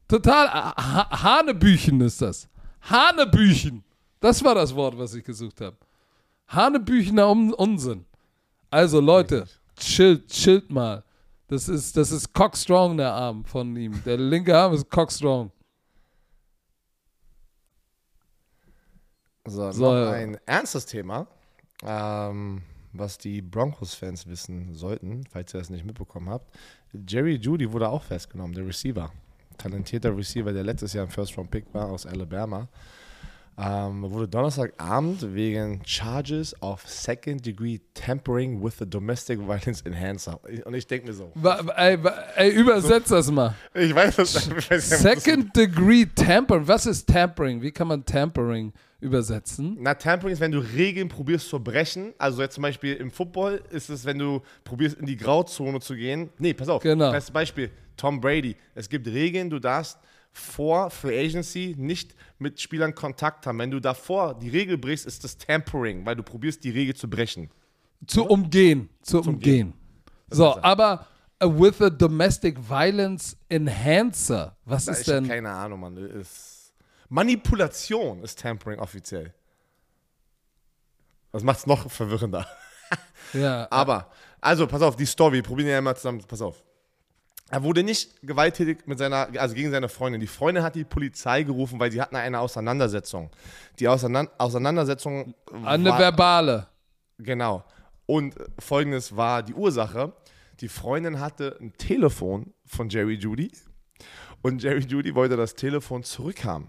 Total ha Hanebüchen ist das. Hanebüchen. Das war das Wort, was ich gesucht habe. Hanebüchener Un Unsinn. Also Leute, chillt, chillt mal. Das ist, das ist Cockstrong, der Arm von ihm. Der linke Arm ist Cockstrong. So, So, noch ein ernstes Thema. Ähm, was die Broncos-Fans wissen sollten, falls ihr das nicht mitbekommen habt. Jerry Judy wurde auch festgenommen, der Receiver. Talentierter Receiver, der letztes Jahr im First-Round-Pick war aus Alabama. Ähm, wurde Donnerstagabend wegen Charges of Second Degree Tampering with a Domestic Violence Enhancer. Und ich denke mir so. Ey, ey übersetz das mal. Ich weiß das ich weiß nicht, Second Degree Tampering. Was ist Tampering? Wie kann man Tampering übersetzen? Na, Tampering ist, wenn du Regeln probierst zu brechen. Also jetzt zum Beispiel im Football ist es, wenn du probierst in die Grauzone zu gehen. Nee, pass auf. Genau. Bestes Beispiel, Tom Brady. Es gibt Regeln, du darfst vor Free Agency nicht mit Spielern Kontakt haben. Wenn du davor die Regel brichst, ist das Tampering, weil du probierst die Regel zu brechen. Zu umgehen. Zu umgehen. So, aber uh, with a Domestic Violence Enhancer. Was Da ist denn? keine Ahnung, Mann. Ist Manipulation ist Tampering offiziell. Das macht es noch verwirrender. Ja, Aber, also, pass auf, die Story, probieren wir ja mal zusammen, pass auf. Er wurde nicht gewalttätig mit seiner, also gegen seine Freundin. Die Freundin hat die Polizei gerufen, weil sie hatten eine Auseinandersetzung. Die Auseinander Auseinandersetzung eine war, verbale. Genau. Und folgendes war die Ursache. Die Freundin hatte ein Telefon von Jerry Judy und Jerry Judy wollte das Telefon zurückhaben.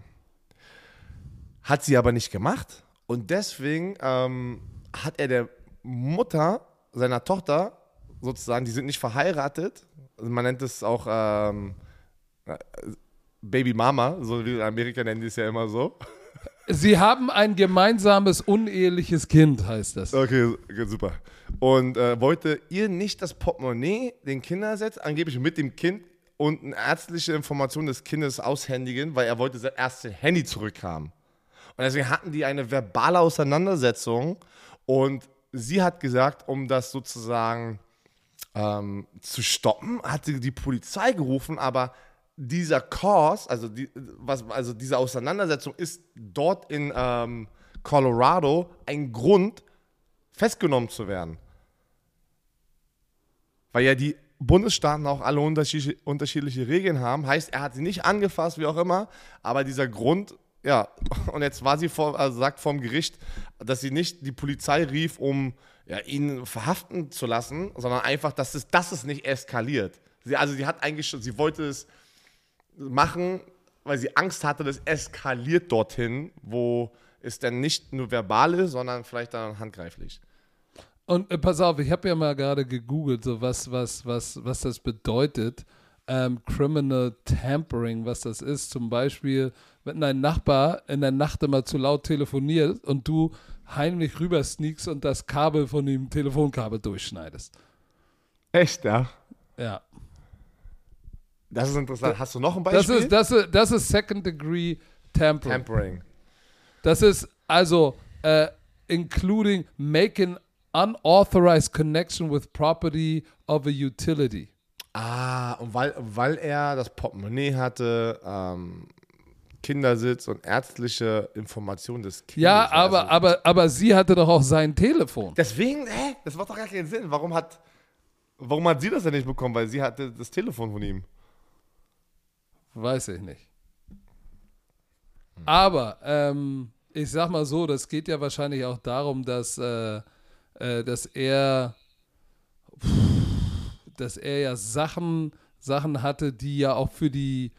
Hat sie aber nicht gemacht und deswegen ähm, hat er der Mutter seiner Tochter sozusagen, die sind nicht verheiratet, man nennt es auch ähm, äh, Baby Mama, so wie in Amerika nennen die es ja immer so. Sie haben ein gemeinsames uneheliches Kind, heißt das. Okay, okay, super. Und äh, wollte ihr nicht das Portemonnaie den Kindersitz angeblich mit dem Kind und eine ärztliche Information des Kindes aushändigen, weil er wollte sein erstes Handy zurückhaben. Und deswegen hatten die eine verbale Auseinandersetzung und sie hat gesagt, um das sozusagen ähm, zu stoppen, hat sie die Polizei gerufen, aber dieser Cause, also, die, was, also diese Auseinandersetzung ist dort in ähm, Colorado ein Grund, festgenommen zu werden. Weil ja die Bundesstaaten auch alle unterschiedliche, unterschiedliche Regeln haben. Heißt, er hat sie nicht angefasst, wie auch immer, aber dieser Grund, ja, und jetzt war sie vor, also sagt vom Gericht, dass sie nicht die Polizei rief, um ja, ihn verhaften zu lassen, sondern einfach, dass es, dass es nicht eskaliert. Sie, also sie hat eigentlich schon, sie wollte es machen, weil sie Angst hatte, das eskaliert dorthin, wo es dann nicht nur verbal ist, sondern vielleicht dann handgreiflich. Und äh, pass auf, ich habe ja mal gerade gegoogelt, so was, was, was, was das bedeutet. Ähm, Criminal Tampering, was das ist. Zum Beispiel, wenn dein Nachbar in der Nacht immer zu laut telefoniert und du heimlich rüber sneakst und das Kabel von dem Telefonkabel durchschneidest. Echt, ja? Ja. Das ist interessant. Hast du noch ein Das Beispiel? ist, das ist, das ist Second Degree Tampering. Tampering. Das ist also äh, including making unauthorized connection with property of a utility. Ah, und weil, weil er das Portemonnaie hatte, ähm, Kindersitz und ärztliche Informationen des Kindes. Ja, aber, also, aber, aber sie hatte doch auch sein Telefon. Deswegen, hä? Das macht doch gar keinen Sinn. Warum hat, warum hat sie das denn nicht bekommen? Weil sie hatte das Telefon von ihm. Weiß ich nicht. Aber ähm, ich sag mal so, das geht ja wahrscheinlich auch darum, dass, äh, äh, dass er dass er ja Sachen, Sachen hatte, die ja auch für die,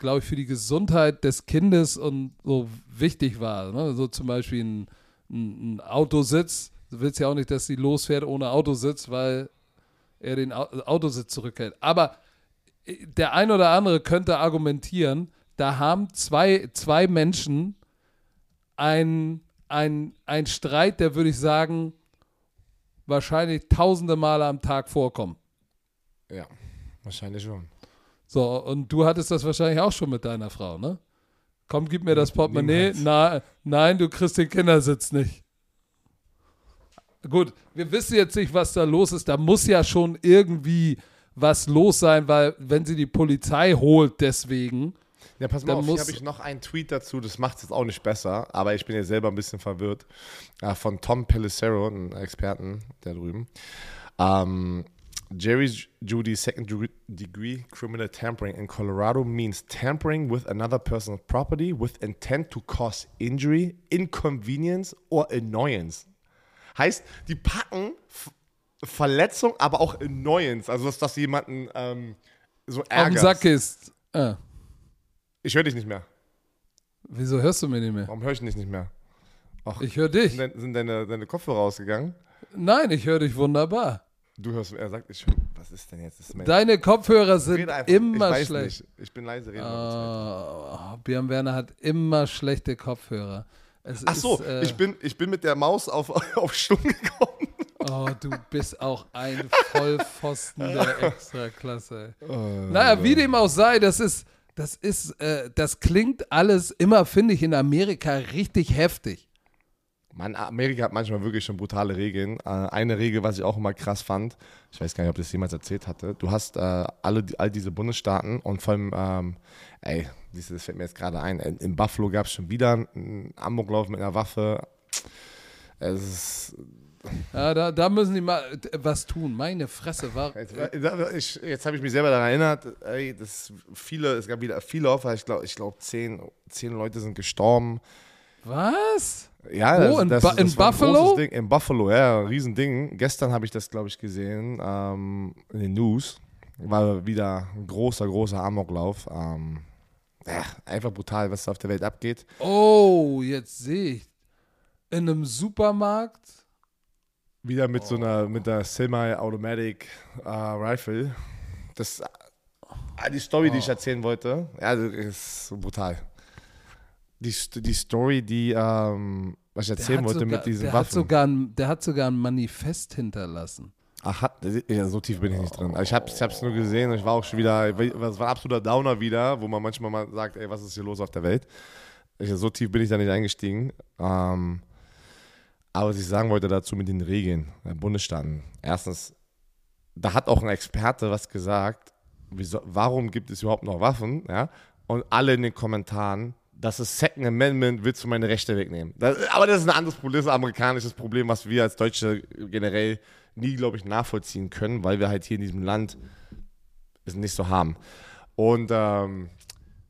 glaube ich, für die Gesundheit des Kindes und so wichtig war. Ne? So zum Beispiel ein, ein, ein Autositz. Du willst ja auch nicht, dass sie losfährt ohne Autositz, weil er den Au- Autositz zurückhält. Aber äh, der ein oder andere könnte argumentieren, da haben zwei, zwei Menschen ein, ein, Streit, der würde ich sagen, wahrscheinlich tausende Male am Tag vorkommt. Ja, wahrscheinlich schon. So, und du hattest das wahrscheinlich auch schon mit deiner Frau, ne? Komm, gib mir das Portemonnaie. Na, nein, du kriegst den Kindersitz nicht. Gut, wir wissen jetzt nicht, was da los ist. Da muss ja schon irgendwie was los sein, weil wenn sie die Polizei holt, deswegen. Ja, pass mal auf, hier habe ich noch einen Tweet dazu, das macht es jetzt auch nicht besser, aber ich bin ja selber ein bisschen verwirrt, äh, von Tom Pellicero, einem Experten da drüben. Ähm, Jerry Judy's second degree- criminal tampering in Colorado means tampering with another person's property with intent to cause injury, inconvenience or annoyance. Heißt, die packen Verletzung, aber auch Annoyance. Also, dass das jemanden ähm, so Auf ärgert. Sack ist. Ah, Ich höre dich nicht mehr. wieso hörst du mich nicht mehr? Warum höre ich dich nicht mehr? Ich höre dich. Sind deine, deine Kopfhörer rausgegangen? Nein, ich höre dich wunderbar. Du hörst, er sagt, ich. Was ist denn jetzt? Das ist Deine Kopfhörer sind immer ich schlecht. Nicht. Ich bin leise. Kurz weiter. Oh, Björn Werner hat immer schlechte Kopfhörer. Es Ach so, ist, äh, ich, bin, ich bin mit der Maus auf, auf Stumm gekommen. Oh, du bist auch ein Vollpfosten der Extraklasse. Oh, Naja, wie dem auch sei, das ist, das ist, äh, das klingt alles immer, finde ich, in Amerika richtig heftig. Mann, Amerika hat manchmal wirklich schon brutale Regeln. Äh, eine Regel, was ich auch immer krass fand, ich weiß gar nicht, ob ich das jemals erzählt hatte. Du hast äh, alle all diese Bundesstaaten und vor allem, ähm, ey, das fällt mir jetzt gerade ein. In, Buffalo gab es schon wieder einen Amoklauf mit einer Waffe. Es ist, Ja, da, da müssen die mal äh, was tun. Meine Fresse war. jetzt ich, jetzt habe ich mich selber daran erinnert, ey, das viele, es gab wieder viele Opfer. Ich glaube, ich glaub, zehn, zehn Leute sind gestorben. Was? Ja, Wo, in Ba- in ein Buffalo? großes Ding. In Buffalo, ja, Riesending. Gestern habe ich das, glaube ich, gesehen ähm, in den News. War wieder ein großer, großer Amoklauf. Ähm, ja, einfach brutal, was da auf der Welt abgeht. Oh, jetzt sehe ich. In einem Supermarkt. Wieder mit so Oh. einer, mit der Semi-Automatic äh, Rifle. Das, die Story, die Oh. ich erzählen wollte, ja, das ist so brutal. Die, die Story, die, ähm, was ich erzählen hat wollte sogar, mit diesen der Hat Waffen. sogar ein, der hat sogar ein Manifest hinterlassen. Ach, hat, ja, so tief bin ich nicht drin. Also Ich hab's, ich hab's nur gesehen und ich war auch schon wieder, es war ein absoluter Downer wieder, wo man manchmal mal sagt, ey, was ist hier los auf der Welt? Ich, so tief bin ich da nicht eingestiegen. Ähm, aber was ich sagen wollte dazu mit den Regeln der Bundesstaaten. Erstens, da hat auch ein Experte was gesagt, wieso, warum gibt es überhaupt noch Waffen? Ja? Und alle in den Kommentaren, das ist Second Amendment, willst du meine Rechte wegnehmen? Das, aber das ist ein anderes Problem, das ist ein amerikanisches Problem, was wir als Deutsche generell nie, glaube ich, nachvollziehen können, weil wir halt hier in diesem Land es nicht so haben. Und ähm,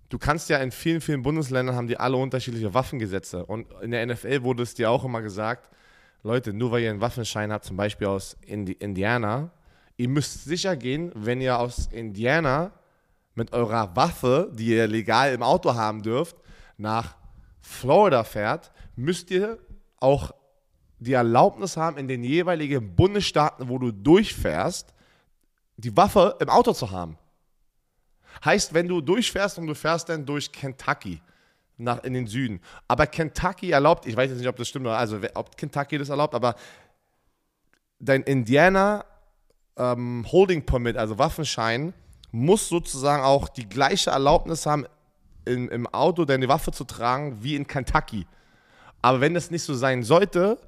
du kannst ja in vielen, vielen Bundesländern haben die alle unterschiedliche Waffengesetze. Und in der NFL wurde es dir auch immer gesagt, Leute, nur weil ihr einen Waffenschein habt, zum Beispiel aus Indi Indiana, ihr müsst sicher gehen, wenn ihr aus Indiana mit eurer Waffe, die ihr legal im Auto haben dürft, nach Florida fährt, müsst ihr auch die Erlaubnis haben, in den jeweiligen Bundesstaaten, wo du durchfährst, die Waffe im Auto zu haben. Heißt, wenn du durchfährst und du fährst dann durch Kentucky nach in den Süden, aber Kentucky erlaubt, ich weiß jetzt nicht, ob das stimmt, oder- also ob Kentucky das erlaubt, aber dein Indiana ähm, Holding Permit, also Waffenschein, muss sozusagen auch die gleiche Erlaubnis haben, im, im Auto deine Waffe zu tragen wie in Kentucky. Aber wenn das nicht so sein sollte,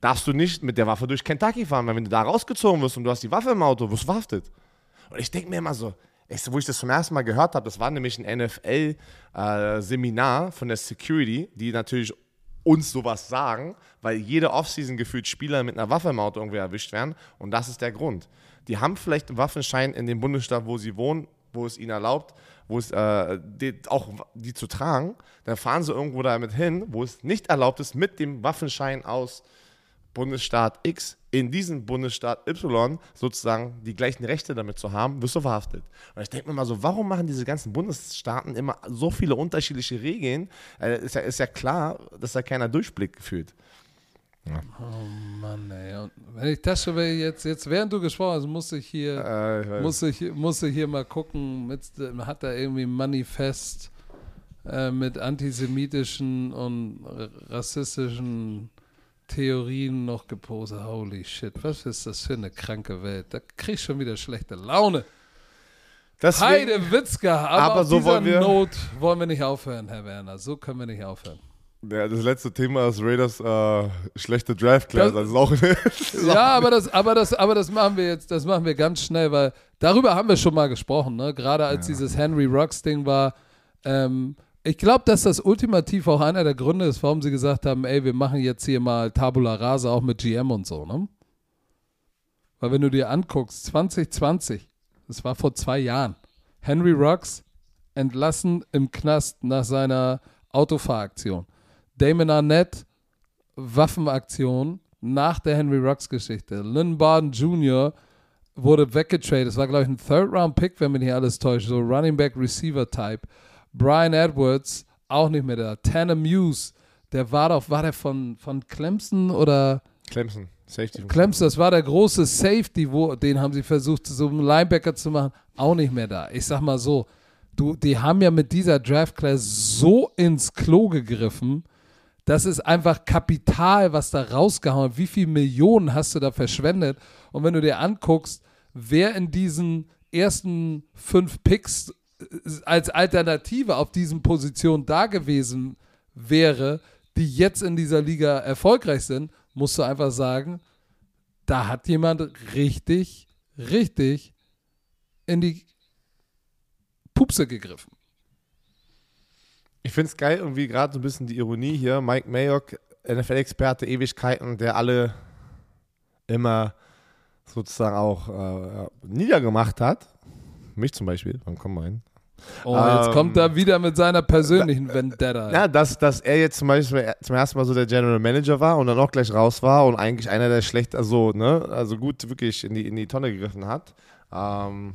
darfst du nicht mit der Waffe durch Kentucky fahren, weil wenn du da rausgezogen wirst und du hast die Waffe im Auto, wirst du verhaftet. Und ich denke mir immer so, ich, wo ich das zum ersten Mal gehört habe, das war nämlich ein NFL-Seminar von der Security, die natürlich uns sowas sagen, weil jede Offseason gefühlt Spieler mit einer Waffe im Auto irgendwie erwischt werden. Und das ist der Grund. Die haben vielleicht einen Waffenschein in dem Bundesstaat, wo sie wohnen, wo es ihnen erlaubt, wo es äh, die, auch die zu tragen. Dann fahren sie irgendwo damit hin, wo es nicht erlaubt ist, mit dem Waffenschein aus Bundesstaat X in diesem Bundesstaat Y sozusagen die gleichen Rechte damit zu haben, wirst du verhaftet. Und ich denke mir mal so, warum machen diese ganzen Bundesstaaten immer so viele unterschiedliche Regeln? Äh, ist, ja, ist ja klar, dass da keiner Durchblick fühlt. Mann, ey. Und wenn ich das schon will, jetzt, jetzt während du gesprochen hast, muss ich hier, Äh, ich muss ich, muss ich hier mal gucken, mit, hat da irgendwie ein Manifest äh, mit antisemitischen und rassistischen Theorien noch gepostet. Holy shit, was ist das für eine kranke Welt? Da krieg ich schon wieder schlechte Laune. Deswegen, Heide Witzka, aber, Aber so dieser wollen wir- Not wollen wir nicht aufhören, Herr Werner. So können wir nicht aufhören. Ja, das letzte Thema ist Raiders äh, schlechte Draft Class. Das- Also auch, Ja, aber das, aber das, aber das machen wir jetzt, das machen wir ganz schnell, weil darüber haben wir schon mal gesprochen, ne? Gerade als dieses Henry Rocks Ding war. Ähm, ich glaube, dass das ultimativ auch einer der Gründe ist, warum sie gesagt haben, ey, wir machen jetzt hier mal Tabula Rasa auch mit GM und so, ne? Weil wenn du dir anguckst, 2020, das war vor zwei Jahren, Henry Rocks entlassen im Knast nach seiner Autofahraktion. Damon Arnett, Waffenaktion, nach der Henry Rux-Geschichte. Lynn Barden Jr. wurde weggetradet. Das war, glaube ich, ein Third-Round-Pick, wenn mich nicht alles täuscht. So Running Back-Receiver-Type. Brian Edwards, auch nicht mehr da. Tanner Muse, der war doch, war der von, von Clemson oder? Clemson, Safety. Clemson, das war der große Safety, wo, den haben sie versucht, so einen Linebacker zu machen. Auch nicht mehr da. Ich sag mal so, du, die haben ja mit dieser Draft Class so ins Klo gegriffen. Das ist einfach Kapital, was da rausgehauen. Wie viele Millionen hast du da verschwendet? Und wenn du dir anguckst, wer in diesen ersten fünf Picks äh, als Alternative auf diesen Positionen da gewesen wäre, die jetzt in dieser Liga erfolgreich sind, musst du einfach sagen, da hat jemand richtig, richtig in die Pupse gegriffen. Ich finde es geil, irgendwie gerade so ein bisschen die Ironie hier. Mike Mayock, NFL-Experte, Ewigkeiten, der alle immer sozusagen auch äh, niedergemacht hat. Mich zum Beispiel, wann kommen wir hin? Oh, jetzt ähm, kommt er wieder mit seiner persönlichen da, Vendetta. Ja, dass, dass er jetzt zum Beispiel zum ersten Mal so der General Manager war und dann auch gleich raus war und eigentlich einer der schlecht, also, ne, also gut wirklich in die, in die Tonne gegriffen hat. Ähm,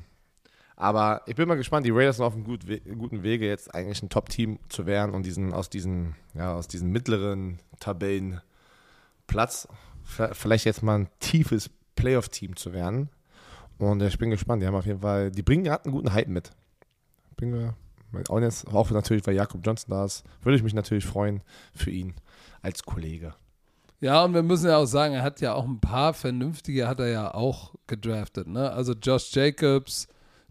aber ich bin mal gespannt, die Raiders sind auf einem gut, guten Wege, jetzt eigentlich ein Top-Team zu werden und diesen, aus diesen, ja, aus diesen mittleren Tabellenplatz vielleicht jetzt mal ein tiefes Playoff-Team zu werden. Und ich bin gespannt. Die haben auf jeden Fall, die bringen gerade einen guten Hype mit. Bin, auch, jetzt, auch natürlich, weil Jakob Johnson da ist, würde ich mich natürlich freuen für ihn als Kollege. Ja, und wir müssen ja auch sagen, er hat ja auch ein paar vernünftige, hat er ja auch gedraftet. Ne? Also Josh Jacobs,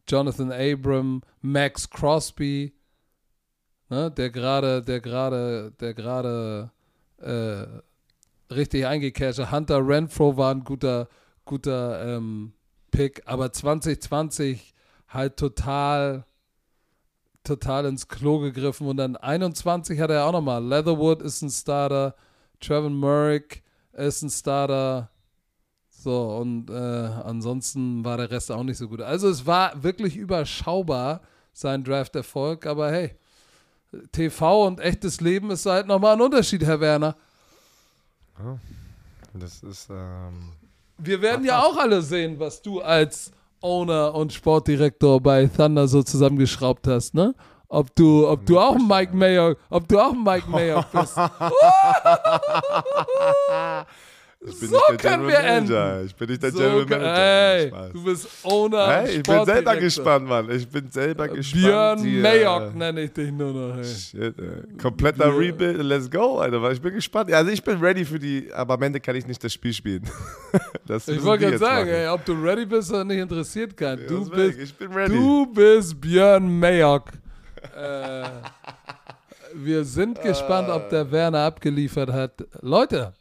Jonathan Abram, Max Crosby, ne? der gerade, der gerade, der gerade äh, richtig eingekehrt hat. Hunter Renfro war ein guter, guter ähm, Pick, aber 2020 halt total total ins Klo gegriffen. Und dann 21 hat er auch nochmal. Leatherwood ist ein Starter. Trevor Murray ist ein Starter. So, und äh, ansonsten war der Rest auch nicht so gut. Also es war wirklich überschaubar, sein Draft-Erfolg. Aber hey, TV und echtes Leben ist halt nochmal ein Unterschied, Herr Werner. Ja, das ist. Ähm Wir werden ja auch alle sehen, was du als Owner und Sportdirektor bei Thunder so zusammengeschraubt hast, ne? Ob du, ob du auch ein Mike Mayer, ob du auch Mike Mayer bist. so können wir enden. Ich bin nicht der so General Manager. Ey, du bist Owner. Hey, ich bin selber gespannt, Mann. Ich bin selber gespannt. Björn Mayock nenne ich dich nur noch. Ey. Shit, ey. Kompletter Björn. Rebuild. Let's go, Alter. Ich bin gespannt. Also ich bin ready für die, aber am Ende kann ich nicht das Spiel spielen. das ich wollte gerade sagen, ey, ob du ready bist oder nicht interessiert kann. Ja, du, bist, ich bin ready. du bist Björn Mayock. äh, wir sind gespannt, ob der Werner abgeliefert hat. Leute,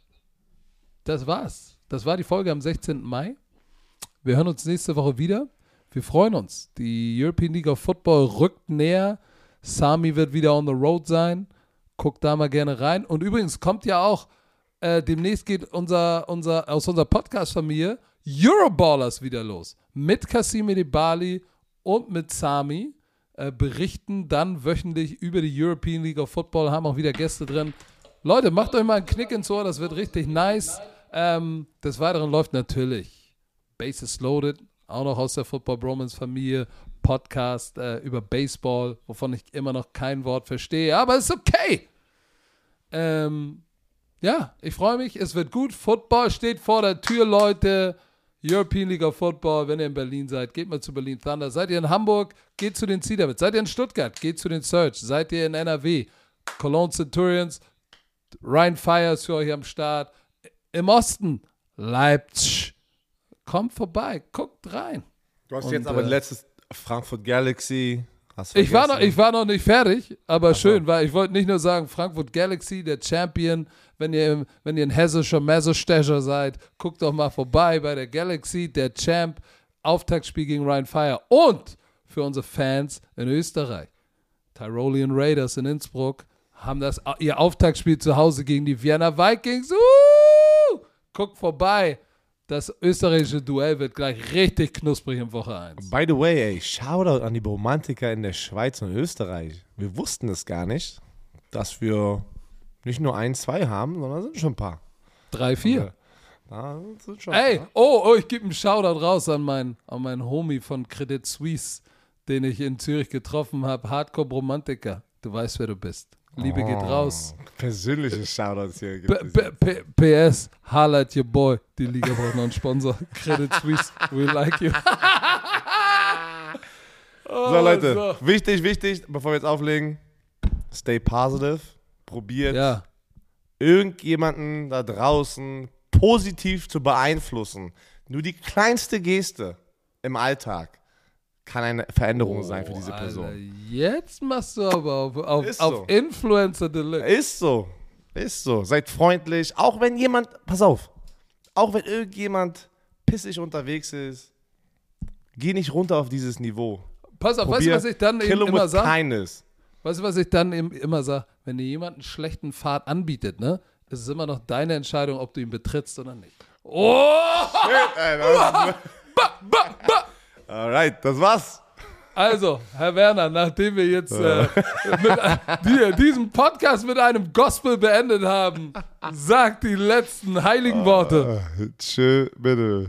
das war's. Das war die Folge am 16. Mai. Wir hören uns nächste Woche wieder. Wir freuen uns. Die European League of Football rückt näher. Sami wird wieder on the road sein. Guckt da mal gerne rein. Und übrigens kommt ja auch, äh, demnächst geht unser, unser, aus unserer Podcast-Familie Euroballers wieder los. Mit Kasim Bali und mit Sami. Äh, berichten dann wöchentlich über die European League of Football, haben auch wieder Gäste drin. Leute, macht euch mal einen Knick ins Ohr, das wird richtig nice. Ähm, des Weiteren läuft natürlich Bases Loaded, auch noch aus der Football Bromance Familie, Podcast äh, über Baseball, wovon ich immer noch kein Wort verstehe, aber ist okay. Ähm, ja, ich freue mich, es wird gut. Football steht vor der Tür, Leute. European League of Football, wenn ihr in Berlin seid, geht mal zu Berlin Thunder. Seid ihr in Hamburg, geht zu den Cedarwitz. Seid ihr in Stuttgart, geht zu den Search. Seid ihr in NRW, Cologne Centurions, Ryan Fires für euch am Start im Osten, Leipzig. Kommt vorbei, guckt rein. Du hast Und, jetzt aber äh, letztes Frankfurt Galaxy. ich, war noch, ich war noch nicht fertig, aber Ach schön, weil ich wollte nicht nur sagen, Frankfurt Galaxy, der Champion. Wenn ihr, wenn ihr ein hessischer Messerstecher seid, guckt doch mal vorbei bei der Galaxy, der Champ. Auftaktspiel gegen Ryan Fire. Und für unsere Fans in Österreich, Tyrolean Raiders in Innsbruck haben das ihr Auftaktspiel zu Hause gegen die Vienna Vikings. Uh! Guckt vorbei. Das österreichische Duell wird gleich richtig knusprig in Woche 1. By the way, ey, Shoutout an die Romantiker in der Schweiz und Österreich. Wir wussten es gar nicht, dass wir nicht nur ein, zwei haben, sondern sind schon ein paar. Drei, vier. Ja, das sind schon, Ey, oh, oh, ich gebe einen Shoutout raus an meinen an meinen Homie von Credit Suisse, den ich in Zürich getroffen habe. Hardcore Romantiker. Du weißt, wer du bist. Liebe geht raus. Oh, Persönliche Shoutouts hier. PS, highlight your boy. Die Liga braucht noch einen Sponsor. Credit Suisse, we like you. Oh, So, Leute, so. wichtig, wichtig, bevor wir jetzt auflegen, stay positive. Probiert Ja, irgendjemanden da draußen positiv zu beeinflussen. Nur die kleinste Geste im Alltag kann eine Veränderung sein für diese Oh, Person. Alter, jetzt machst du aber auf, auf, Ist auf so. Influencer Deluxe. Ist so. Ist so. Seid freundlich. Auch wenn jemand, pass auf, auch wenn irgendjemand pissig unterwegs ist, geh nicht runter auf dieses Niveau. Pass auf, weißt du, was ich dann eben immer sage? kindness. Weißt du, was ich dann eben immer sage? Wenn dir jemand einen schlechten Pfad anbietet, ne, ist es immer noch deine Entscheidung, ob du ihn betrittst oder nicht. Oh! Ey, das- Alright, das war's. Also, Herr Werner, nachdem wir jetzt äh, mit, äh, die, diesen Podcast mit einem Gospel beendet haben, sagt die letzten heiligen Worte. Tschö, bitte.